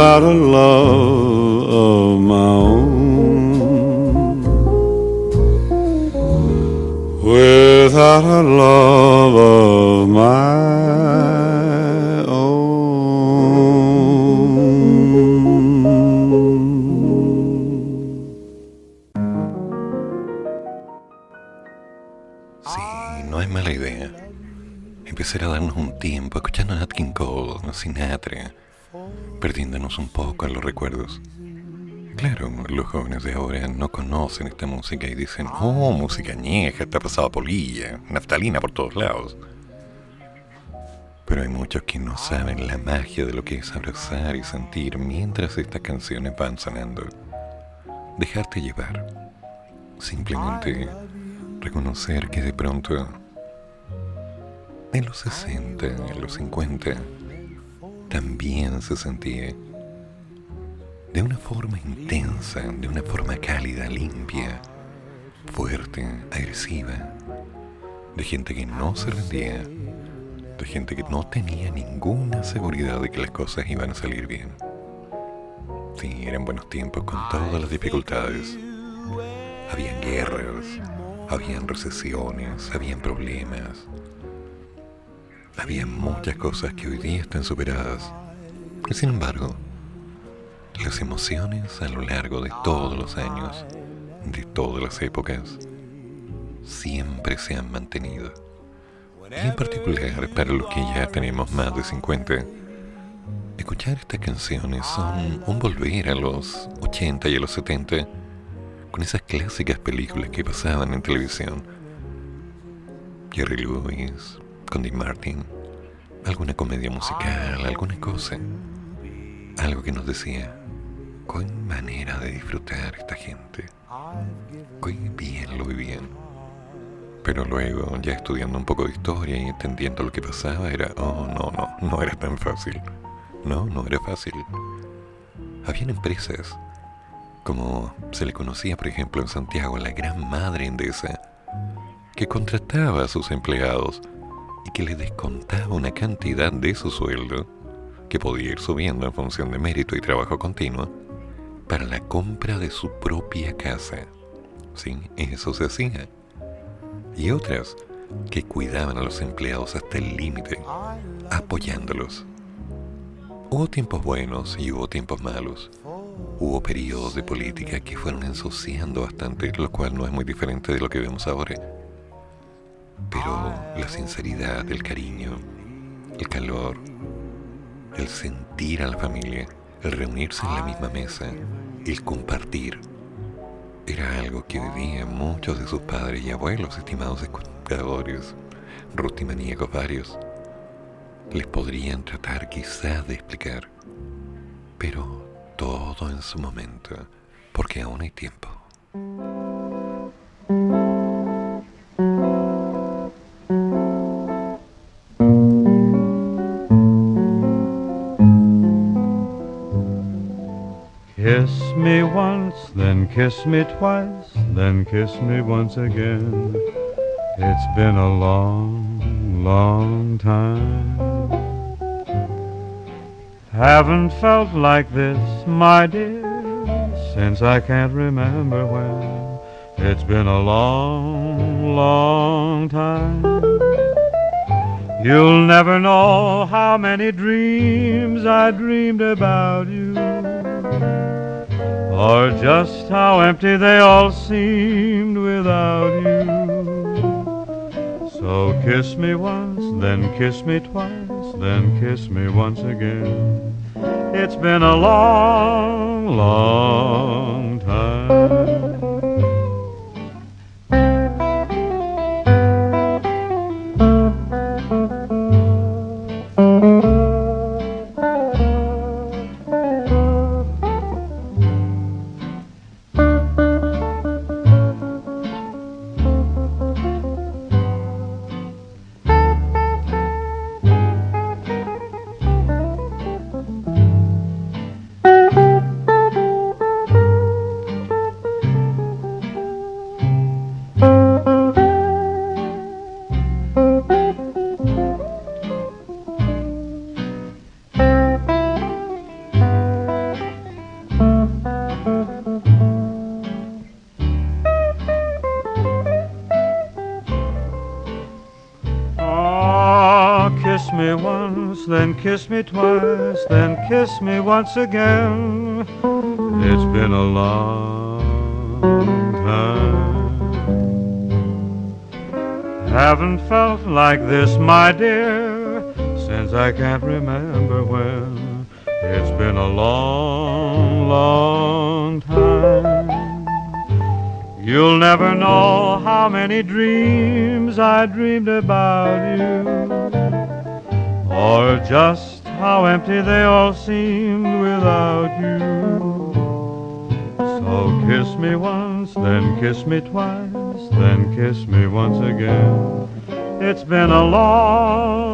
without a love of Sí, no es mala idea. Empezar a darnos un tiempo escuchando a Nat King Cole, Sinatra, perdiéndonos un poco en los recuerdos. Claro, los jóvenes de ahora no conocen esta música y dicen, oh, música añeja, está pasada polilla, naftalina por todos lados. Pero hay muchos que no saben la magia de lo que es abrazar y sentir mientras estas canciones van sonando. Dejarte llevar. Simplemente reconocer que de pronto en los 60, en los 50, también se sentía de una forma intensa, de una forma cálida, limpia, fuerte, agresiva, de gente que no se rendía, de gente que no tenía ninguna seguridad de que las cosas iban a salir bien. Sí, eran buenos tiempos con todas las dificultades. Habían guerras, habían recesiones, habían problemas. Había muchas cosas que hoy día están superadas. Y sin embargo, las emociones a lo largo de todos los años, de todas las épocas, siempre se han mantenido. Y en particular, para los que ya tenemos más de 50, escuchar estas canciones son un volver a los 80 y a los 70 con esas clásicas películas que pasaban en televisión. Jerry Lewis, con Dean Martin, alguna comedia musical, alguna cosa. Algo que nos decía, qué manera de disfrutar esta gente. Qué bien lo vivían. Pero luego, ya estudiando un poco de historia y entendiendo lo que pasaba, era, oh, no, no, no era tan fácil. No, no era fácil. Habían empresas, como se le conocía, por ejemplo, en Santiago, la gran madre endesa, que contrataba a sus empleados y que les descontaba una cantidad de su sueldo, que podía ir subiendo en función de mérito y trabajo continuo, para la compra de su propia casa. Sí, eso se hacía. Y otras que cuidaban a los empleados hasta el límite, apoyándolos. Hubo tiempos buenos y hubo tiempos malos. Hubo periodos de política que fueron ensuciando bastante, lo cual no es muy diferente de lo que vemos ahora. Pero la sinceridad, el cariño, el calor, el sentir a la familia, el reunirse en la misma mesa, el compartir, era algo que vivían muchos de sus padres y abuelos, estimados escuchadores, rutimaníacos varios. Les podrían tratar quizás de explicar, pero todo en su momento, porque aún hay tiempo. Kiss me once, then kiss me twice, then kiss me once again. It's been a long, long time. Haven't felt like this, my dear, since I can't remember when. It's been a long, long time. You'll never know how many dreams I dreamed about you or just how empty they all seemed without you. So kiss me once, then kiss me twice, then kiss me once again. It's been a long, long time. Me twice, then kiss me once again. It's been a long time. Haven't felt like this, my dear, since I can't remember when. It's been a long, long time. You'll never know how many dreams I dreamed about you, or just how empty they all seemed without you. So kiss me once, then kiss me twice, then kiss me once again. It's been a long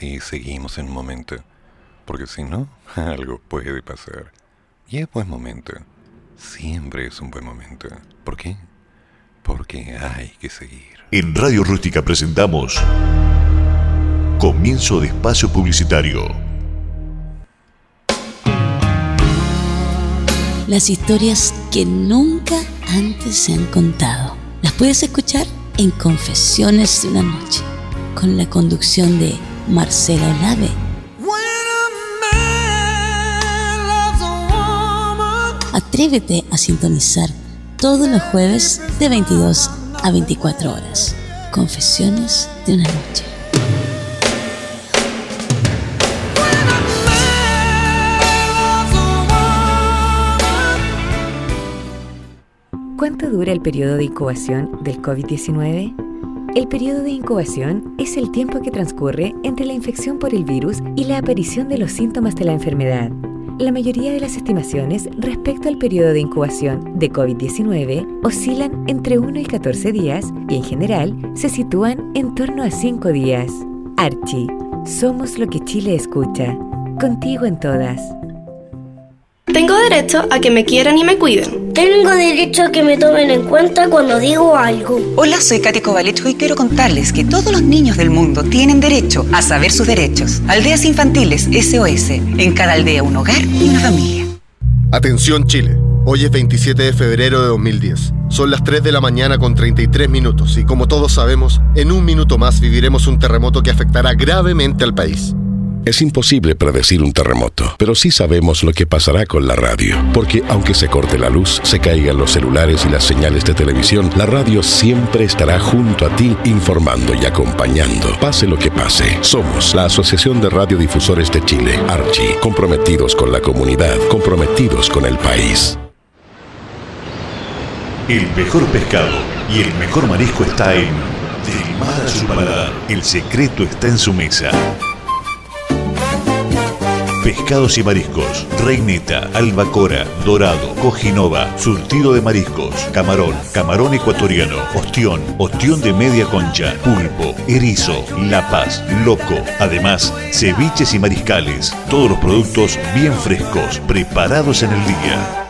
y seguimos en un momento. Porque si no, algo puede pasar. Y es buen momento. Siempre es un buen momento. ¿Por qué? Porque hay que seguir. En Radio Rústica presentamos Comienzo de Espacio Publicitario. Las historias que nunca antes se han contado. Las puedes escuchar en Confesiones de una Noche, con la conducción de Marcela Olave. Atrévete a sintonizar todos los jueves de 22 a 24 horas. Confesiones de una Noche. ¿Cuánto dura el periodo de incubación del COVID-19? El periodo de incubación es el tiempo que transcurre entre la infección por el virus y la aparición de los síntomas de la enfermedad. La mayoría de las estimaciones respecto al periodo de incubación de COVID-19 oscilan entre 1 y 14 días y en general se sitúan en torno a 5 días. Archie, somos lo que Chile escucha. Contigo en todas. Tengo derecho a que me quieran y me cuiden. Tengo derecho a que me tomen en cuenta cuando digo algo. Hola, soy Katy Kovalecho y quiero contarles que todos los niños del mundo tienen derecho a saber sus derechos. Aldeas Infantiles SOS. En cada aldea un hogar y una familia. Atención Chile. Hoy es 27 de febrero de 2010. Son las 3 de la mañana con 33 minutos y como todos sabemos, en un minuto más viviremos un terremoto que afectará gravemente al país. Es imposible predecir un terremoto, pero sí sabemos lo que pasará con la radio, porque aunque se corte la luz, se caigan los celulares y las señales de televisión, la radio siempre estará junto a ti informando y acompañando, pase lo que pase. Somos la Asociación de Radiodifusores de Chile, Archi, comprometidos con la comunidad, comprometidos con el país. El mejor pescado y el mejor marisco está en Del mar a su paladar. El secreto está en su mesa. Pescados y mariscos, reineta, albacora, dorado, cojinova, surtido de mariscos, camarón, camarón ecuatoriano, ostión, ostión de media concha, pulpo, erizo, lapas, loco. Además, ceviches y mariscales, todos los productos bien frescos, preparados en el día.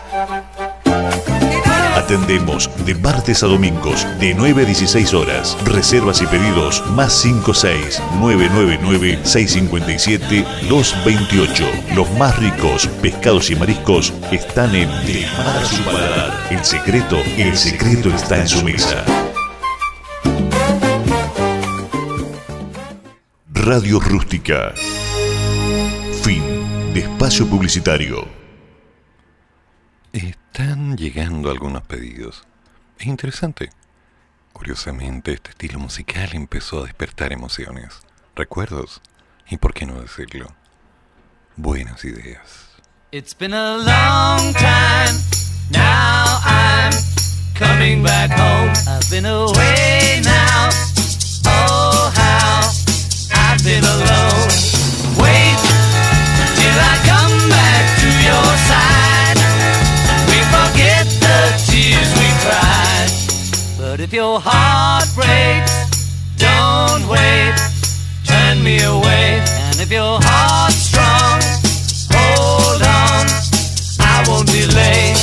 Atendemos de martes a domingos de 9 a 16 horas. Reservas y pedidos más 56 999 657 228. Los más ricos pescados y mariscos están en De Mar su paladar. El secreto, el secreto está en su mesa. Radio Rústica. Fin de espacio publicitario. Están llegando algunos pedidos. Es interesante. Curiosamente, este estilo musical empezó a despertar emociones, recuerdos y, por qué no decirlo, buenas ideas. It's been a long time. Now I'm coming back home. I've been away now. Oh, how I've been alone. Wait till I come if your heart breaks, don't wait. Turn me away. And if your heart's strong, hold on. I won't delay.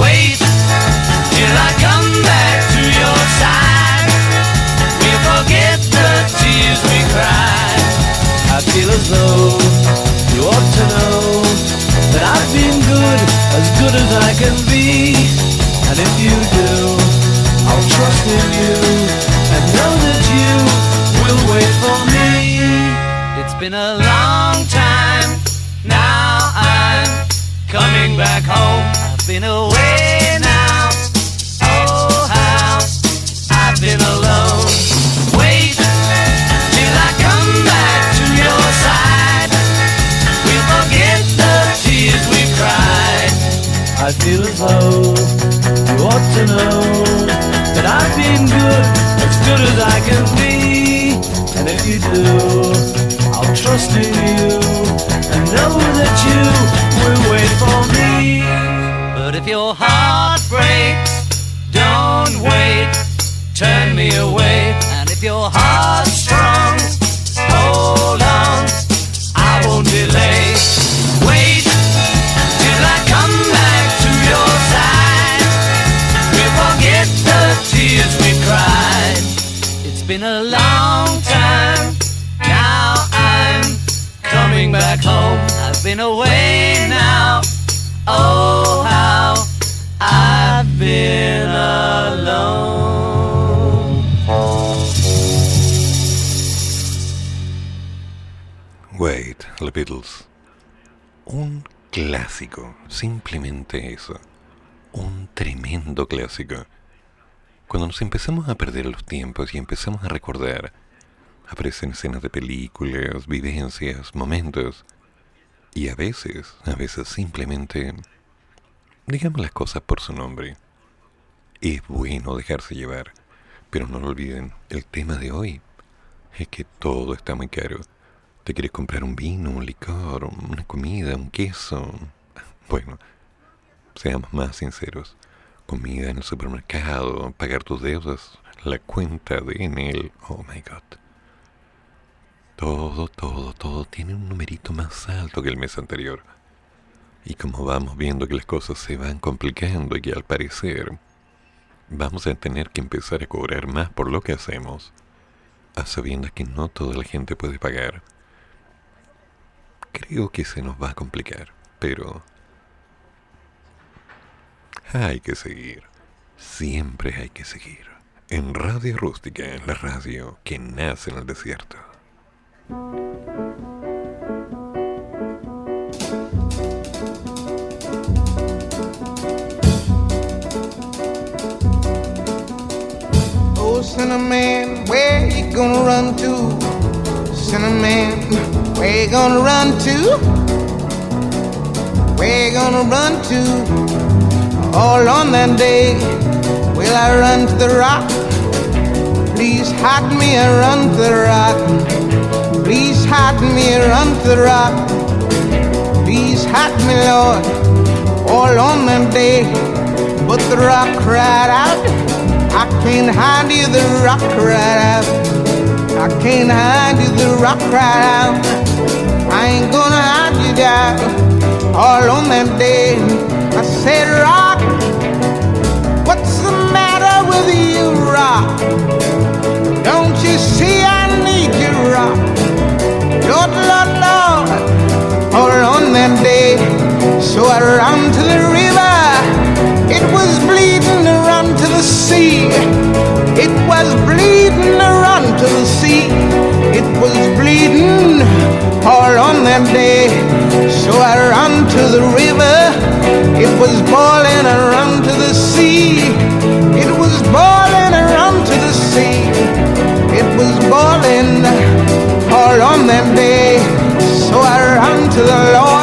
Wait till I come back to your side. We'll forget the tears we cried. I feel as though you ought to know that I've been good, as good as I can be. And if you do, I'll trust in you and know that you will wait for me. It's been a long time, now I'm coming back home. I've been away now, oh how I've been alone. Wait till I come back to your side. We'll forget the tears we've cried. I feel as though you ought to know feeling good, as good as I can be. And if you do, I'll trust in you and know that you will wait for me. But if your heart breaks, don't wait, turn me away. And if your heart strikes, been a long time. Now I'm coming back home. I've been away now. Oh, how I've been alone. Wait, The Beatles. Un clásico, simplemente eso. Un tremendo clásico. Cuando nos empezamos a perder los tiempos y empezamos a recordar, aparecen escenas de películas, vivencias, momentos. Y a veces, a veces simplemente, digamos las cosas por su nombre. Es bueno dejarse llevar, pero no lo olviden, el tema de hoy es que todo está muy caro. Te quieres comprar un vino, un licor, una comida, un queso. Bueno, seamos más sinceros. Comida en el supermercado, pagar tus deudas, la cuenta de Enel. Oh my god. Todo, todo, todo tiene un numerito más alto que el mes anterior. Y como vamos viendo que las cosas se van complicando y que al parecer vamos a tener que empezar a cobrar más por lo que hacemos, a sabiendas que no toda la gente puede pagar, creo que se nos va a complicar, pero hay que seguir. Siempre hay que seguir. En Radio Rústica, la radio que nace en el desierto. Oh, Cinnamon, where you gonna run to? Cinnamon, where you gonna run to? Where you gonna run to? All on that day, will I run to the rock? Please hide me and run to the rock. Please hide me and run to the rock. Please hide me, Lord, all on that day. But the rock cried out, I can't hide you, the rock cried out. I can't hide you, the rock cried out. I ain't gonna hide you down all on that day. I said, Rock, matter you, Rock? Don't you see I need you, Rock? Lord, Lord, Lord, on that day. So I ran to the river. It was bleeding to the sea. It was bleeding to the sea. It was bleeding all on that day. So I ran to the river. It was boiling to the sea. Was boiling all on that day. So I ran to the Lord.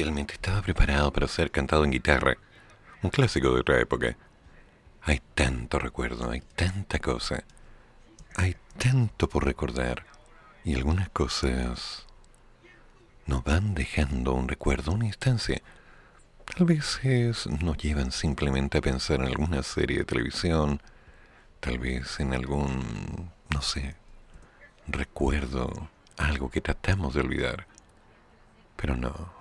Inicialmente estaba preparado para ser cantado en guitarra. Un clásico de otra época. Hay tanto recuerdo, hay tanta cosa. Hay tanto por recordar. Y algunas cosas nos van dejando un recuerdo, una instancia. Tal veces nos llevan simplemente a pensar en alguna serie de televisión, tal vez en algún, no sé, recuerdo, algo que tratamos de olvidar. Pero no,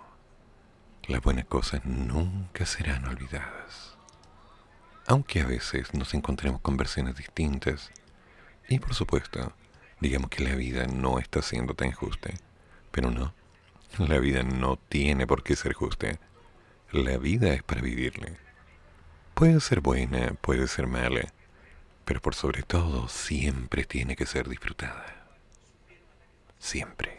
las buenas cosas nunca serán olvidadas. Aunque a veces nos encontremos con versiones distintas, y por supuesto, digamos que la vida no está siendo tan justa, pero no, la vida no tiene por qué ser justa. La vida es para vivirla. Puede ser buena, puede ser mala, pero por sobre todo siempre tiene que ser disfrutada. Siempre.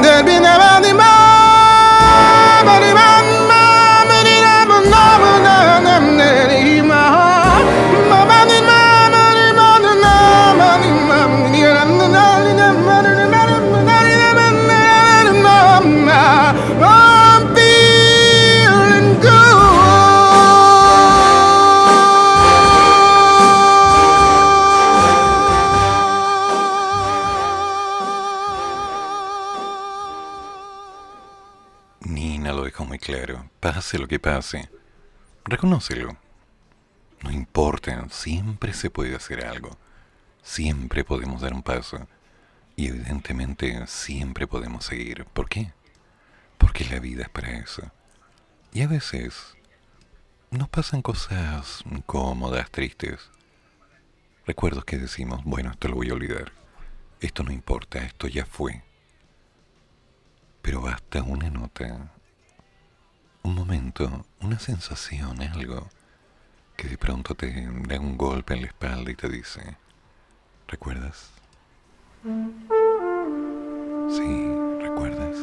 Pase lo que pase, reconócelo. No importa, siempre se puede hacer algo. Siempre podemos dar un paso. Y evidentemente siempre podemos seguir. ¿Por qué? Porque la vida es para eso. Y a veces nos pasan cosas incómodas, tristes. Recuerdos que decimos, bueno, esto lo voy a olvidar. Esto no importa, esto ya fue. Pero basta una nota, un momento, una sensación, algo, que de pronto te da un golpe en la espalda y te dice, ¿recuerdas? Sí, ¿recuerdas?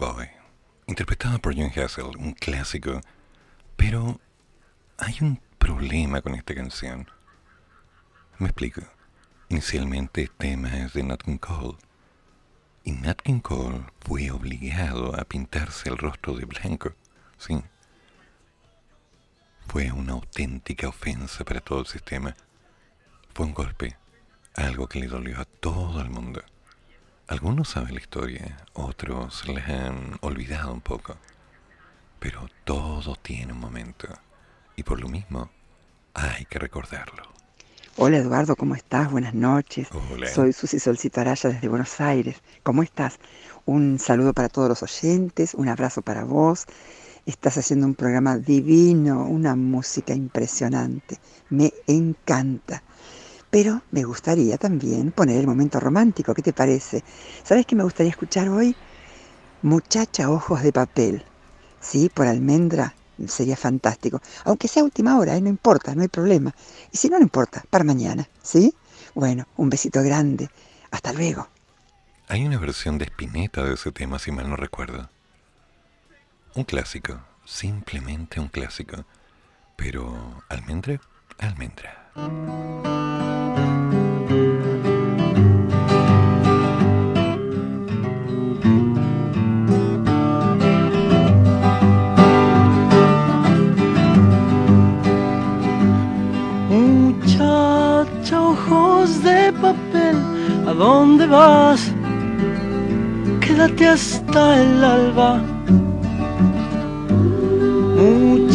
Boy, interpretada por John Hassel, un clásico, pero hay un problema con esta canción. Me explico. Inicialmente el tema es de Nat King Cole, y Nat King Cole fue obligado a pintarse el rostro de blanco, sí. Fue una auténtica ofensa para todo el sistema. Fue un golpe, algo que le dolió a todo el mundo. Algunos saben la historia, otros la han olvidado un poco. Pero todo tiene un momento. Y por lo mismo, hay que recordarlo. Hola Eduardo, ¿cómo estás? Buenas noches. Hola. Soy Susi Solcito Araya desde Buenos Aires. ¿Cómo estás? Un saludo para todos los oyentes, un abrazo para vos. Estás haciendo un programa divino, una música impresionante. Me encanta. Pero me gustaría también poner el momento romántico, ¿qué te parece? ¿Sabes qué me gustaría escuchar hoy? Muchacha Ojos de Papel. Sí, por almendra. Sería fantástico. Aunque sea última hora, ¿eh? no importa, no hay problema. Y si no, no importa, para mañana, ¿sí? Bueno, un besito grande. Hasta luego. Hay una versión de Spinetta de ese tema, si mal no recuerdo. Un clásico, simplemente un clásico. Pero, almendra, almendra. Muchacha, ojos de papel, ¿a dónde vas? Quédate hasta el alba.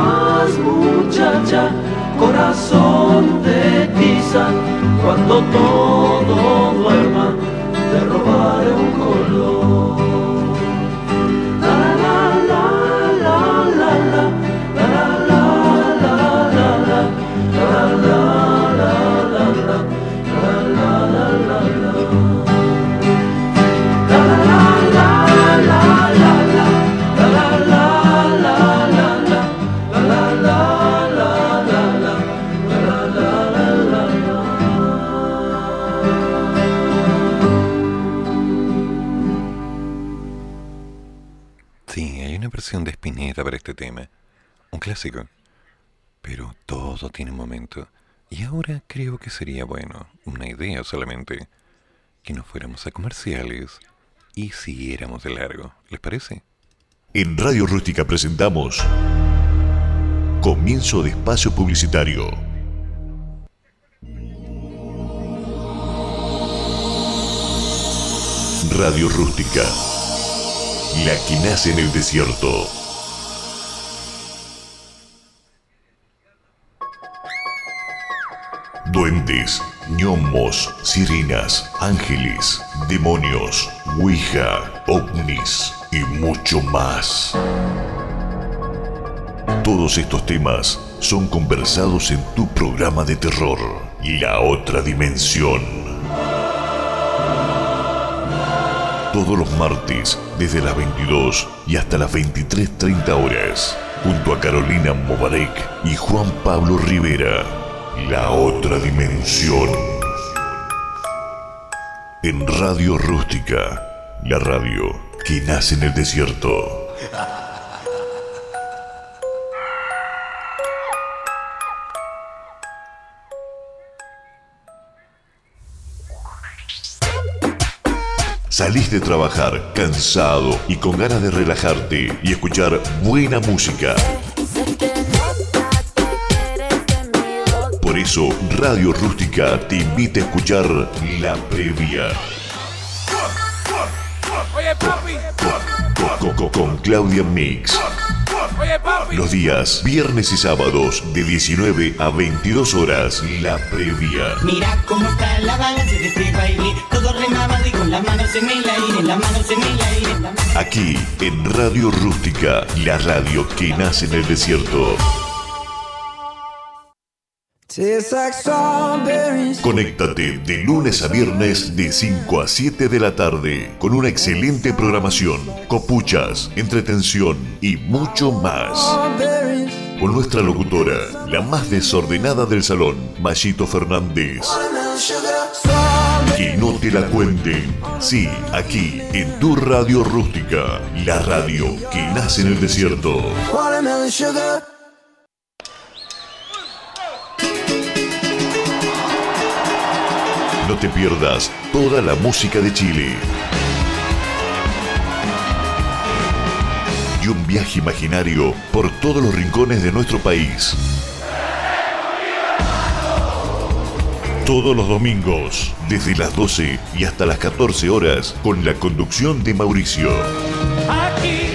más, muchacha, corazón de tiza, cuando todo duerma, te robaré un color. Este tema. Un clásico. Pero todo tiene un momento. Y ahora creo que sería bueno, una idea solamente, que nos fuéramos a comerciales y siguiéramos de largo. ¿Les parece? En Radio Rústica presentamos Comienzo de Espacio Publicitario. Radio Rústica. La que nace en el desierto. Duendes, gnomos, sirenas, ángeles, demonios, ouija, ovnis y mucho más. Todos estos temas son conversados en tu programa de terror, La Otra Dimensión. Todos los martes, desde las 22 y hasta las 23.30 horas, junto a Carolina Mobarek y Juan Pablo Rivera, La Otra Dimensión. En Radio Rústica, la radio que nace en el desierto. Salís de trabajar cansado y con ganas de relajarte y escuchar buena música. Eso, Radio Rústica te invita a escuchar La Previa. Oye, papi. Con, con- con Claudia Mix. Oye, papi. Los días viernes y sábados de 19 a 22 horas. La Previa. Mira cómo está la balanza de este baile, todo remamado y con las manos en el aire, las manos en el aire. Aquí en Radio Rústica, la radio que nace en el desierto. Conéctate de lunes a viernes de 5 a 7 de la tarde con una excelente programación, copuchas, entretención y mucho más. Con nuestra locutora, la más desordenada del salón, Mayito Fernández. Que no te la cuenten. Sí, aquí en tu radio rústica, la radio que nace en el desierto. No te pierdas toda la música de Chile. Y un viaje imaginario por todos los rincones de nuestro país. Todos los domingos, desde las 12 y hasta las 14 horas, con la conducción de Mauricio. Aquí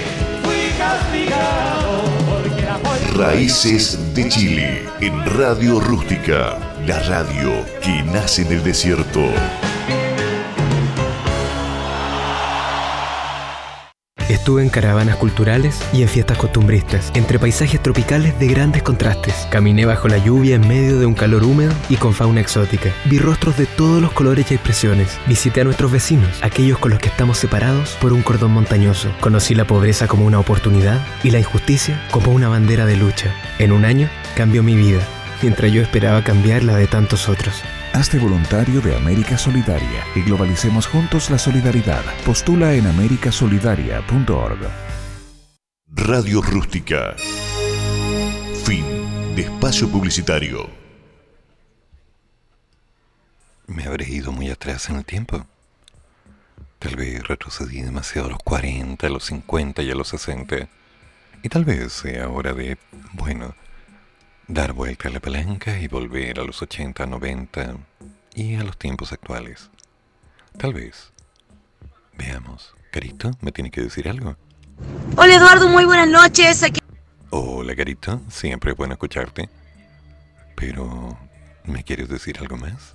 fui castigado porque era muy Raíces de Chile, en Radio Rústica, la radio que nace en el desierto. Estuve en caravanas culturales y en fiestas costumbristas, entre paisajes tropicales de grandes contrastes. Caminé bajo la lluvia en medio de un calor húmedo y con fauna exótica. Vi rostros de todos los colores y expresiones. Visité a nuestros vecinos, aquellos con los que estamos separados por un cordón montañoso. Conocí la pobreza como una oportunidad y la injusticia como una bandera de lucha. En un año cambió mi vida, mientras yo esperaba cambiar la de tantos otros. Hazte voluntario de América Solidaria y globalicemos juntos la solidaridad. Postula en americasolidaria.org. Radio Rústica. Fin de espacio publicitario. ¿Me habré ido muy atrás en el tiempo? Tal vez retrocedí demasiado a los 40, a los 50 y a los 60. Y tal vez sea hora de, bueno, dar vuelta a la palanca y volver a los 80, 90 y a los tiempos actuales. Tal vez. Veamos. Carito, ¿me tiene que decir algo? Hola Eduardo, muy buenas noches. Aquí... Hola, Carito. Siempre es bueno escucharte. Pero, ¿me quieres decir algo más?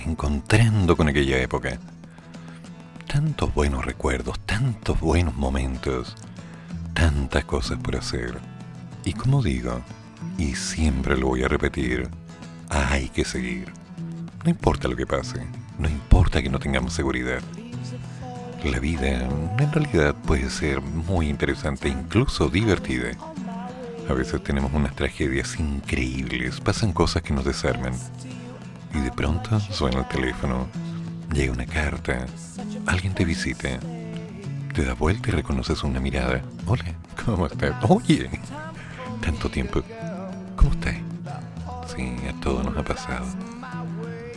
Reencontrando con aquella época. Tantos buenos recuerdos, tantos buenos momentos, tantas cosas por hacer. Y como digo, y siempre lo voy a repetir, hay que seguir. No importa lo que pase, no importa que no tengamos seguridad. La vida en realidad puede ser muy interesante, incluso divertida. A veces tenemos unas tragedias increíbles, pasan cosas que nos desarman. Y de pronto suena el teléfono, llega una carta, alguien te visita, te da vuelta y reconoces una mirada. Hola, ¿cómo estás? Oye, tanto tiempo. ¿Cómo estás? Sí, a todos nos ha pasado.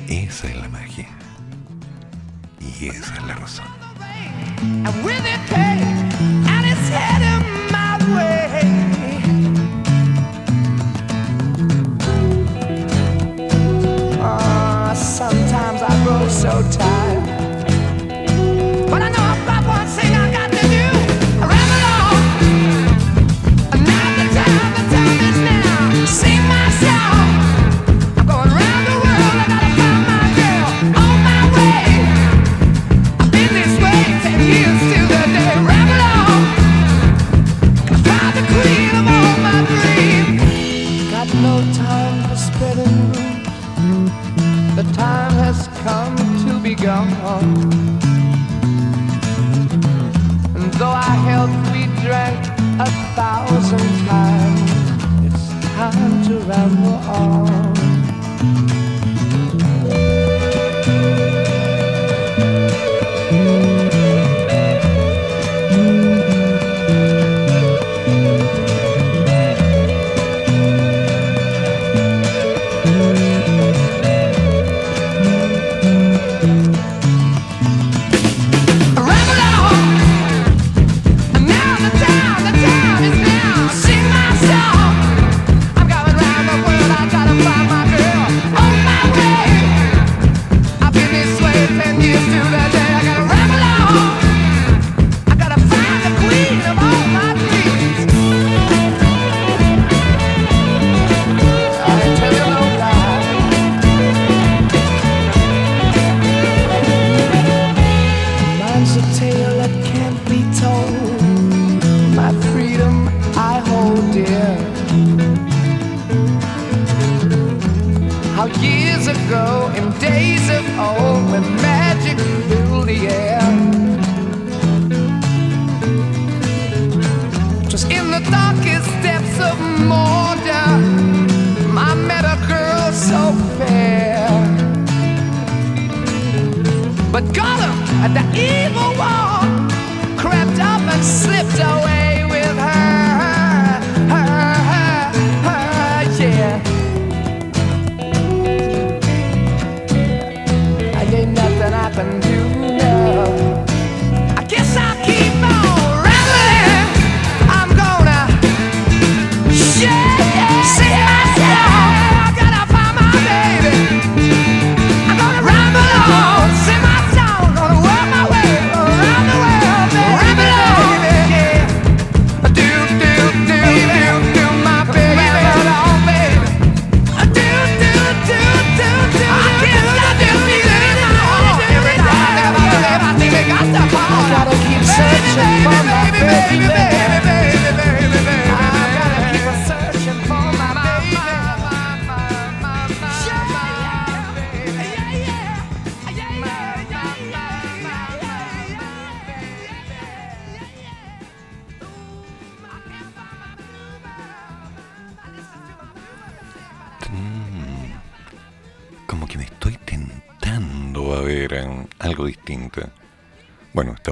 Esa es la magia. Y esa es la razón. So tired. Gone. And though I health we drank a thousand times, it's time to ramble on.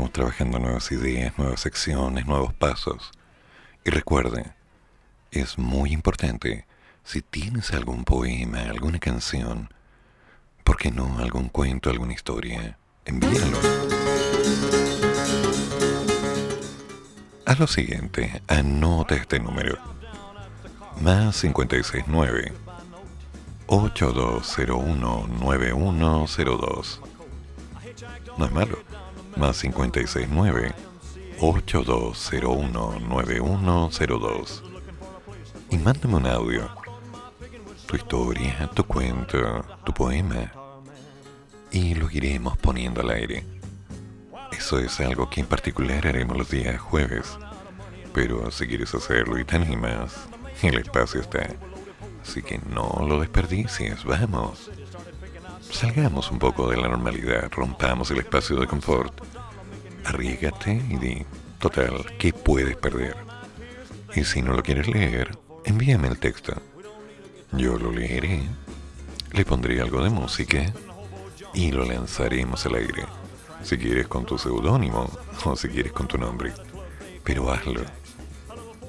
Estamos trabajando nuevas ideas, nuevas secciones, nuevos pasos. Y recuerde, es muy importante, si tienes algún poema, alguna canción, ¿por qué no algún cuento, alguna historia? Envíalo. Haz lo siguiente, anota este número. Más 569 8201 9102. No es malo. Más 569 8201 9102. Y mándame un audio. Tu historia, tu cuento, tu poema. Y lo iremos poniendo al aire. Eso es algo que en particular haremos los días jueves. Pero si quieres hacerlo y te animas, el espacio está. Así que no lo desperdicies, vamos. Salgamos un poco de la normalidad, rompamos el espacio de confort. Arriesgate y di, total, ¿qué puedes perder? Y si no lo quieres leer, envíame el texto. Yo lo leeré, le pondré algo de música y lo lanzaremos al aire. Si quieres con tu seudónimo o si quieres con tu nombre. Pero hazlo.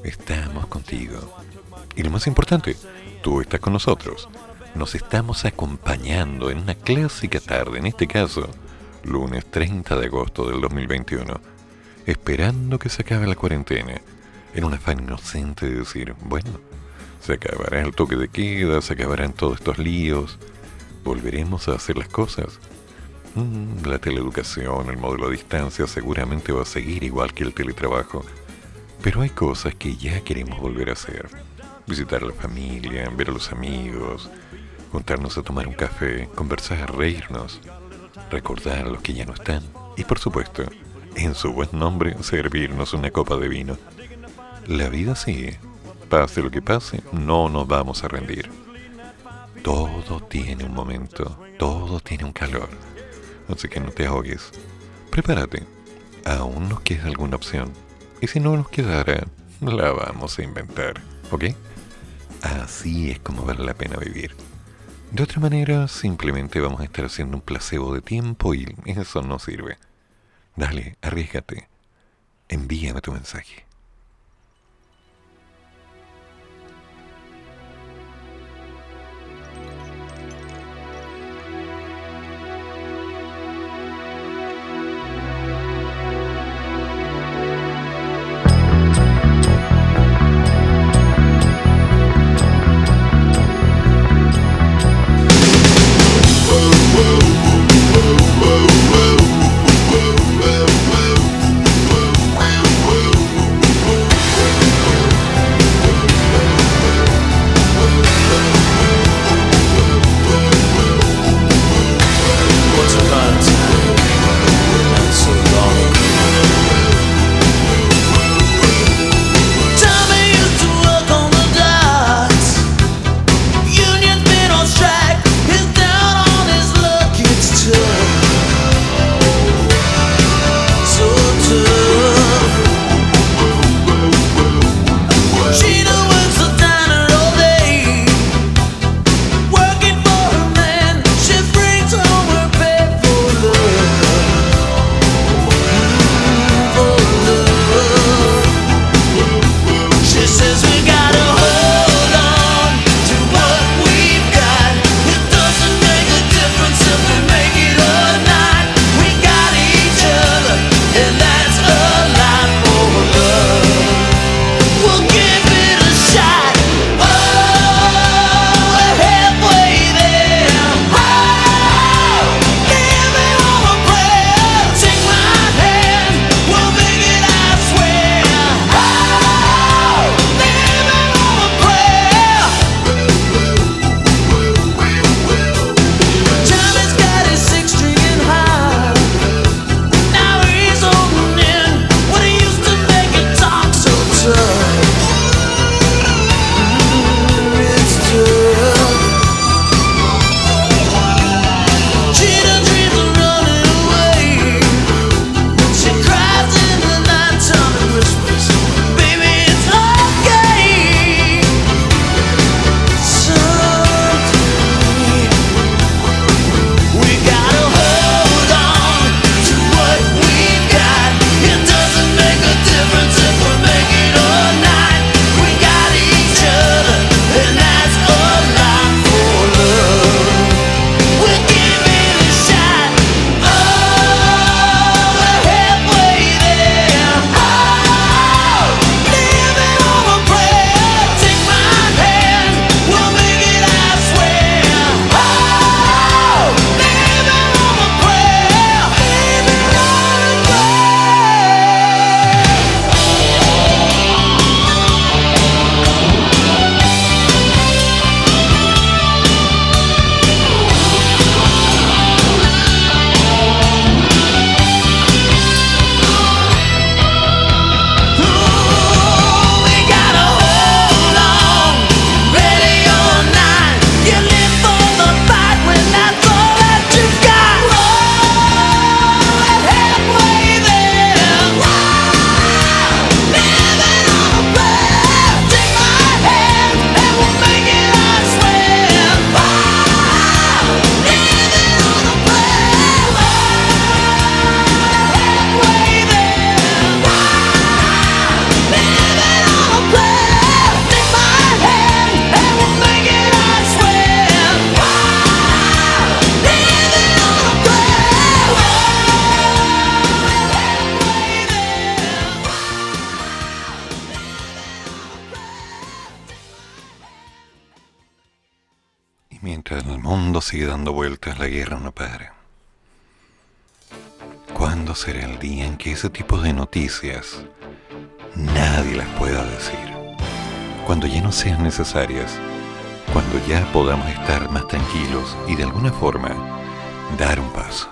Estamos contigo. Y lo más importante, tú estás con nosotros. Nos estamos acompañando en una clásica tarde, en este caso, lunes 30 de agosto del 2021, esperando que se acabe la cuarentena, en un afán inocente de decir, bueno, se acabará el toque de queda, se acabarán todos estos líos, volveremos a hacer las cosas. Mm, la teleeducación, el modelo a distancia seguramente va a seguir igual que el teletrabajo, pero hay cosas que ya queremos volver a hacer. Visitar a la familia, ver a los amigos, juntarnos a tomar un café, conversar, reírnos, recordar los que ya no están y por supuesto, en su buen nombre, servirnos una copa de vino. La vida sigue. Pase lo que pase, no nos vamos a rendir. Todo tiene un momento, todo tiene un calor. Así que no te ahogues. Prepárate. Aún nos queda alguna opción. Y si no nos quedara, la vamos a inventar. ¿Ok? Así es como vale la pena vivir. De otra manera, simplemente vamos a estar haciendo un placebo de tiempo y eso no sirve. Dale, arriesgate. Envíame tu mensaje. sean necesarias, cuando ya podamos estar más tranquilos y de alguna forma dar un paso.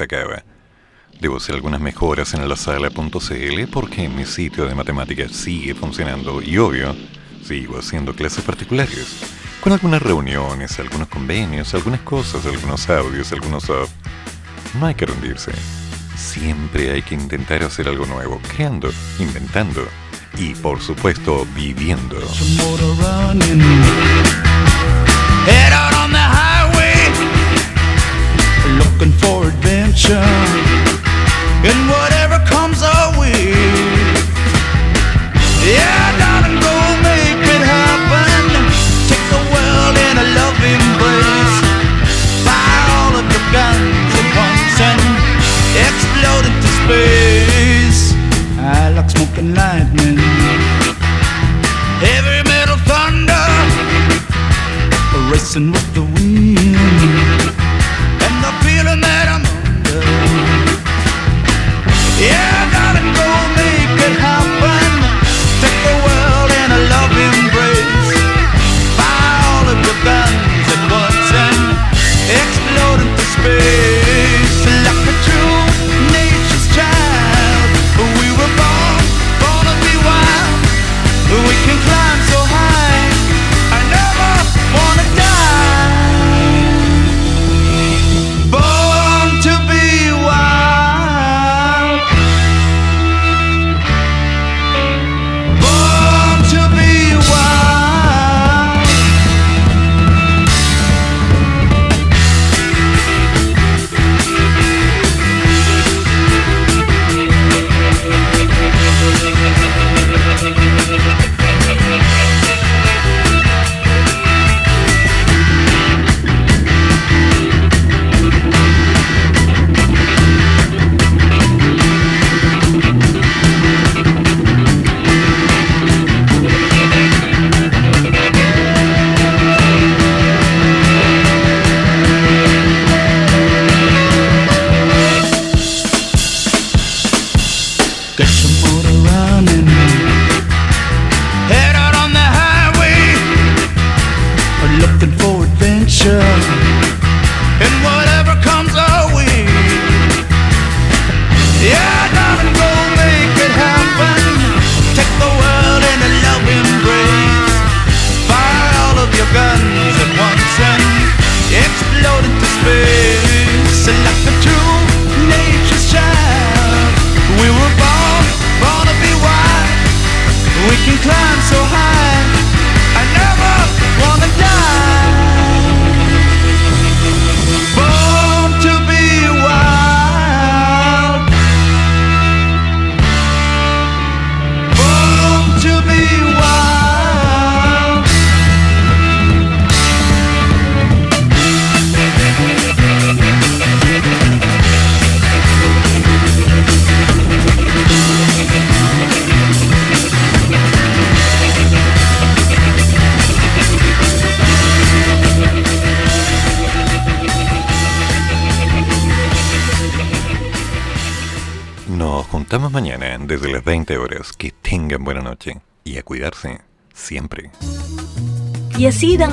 acaba. Debo hacer algunas mejoras en la sala.cl porque mi sitio de matemáticas sigue funcionando y obvio, sigo haciendo clases particulares, con algunas reuniones, algunos convenios, algunas cosas, algunos audios, algunos apps. No hay que rendirse. Siempre hay que intentar hacer algo nuevo, creando, inventando y por supuesto viviendo. Looking for attention and whatever comes our way. Yeah, darling, go make it happen. Take the world in a loving embrace. Fire all of your guns and pumps and explode into space. I like smoking lightning. Heavy metal thunder, racing with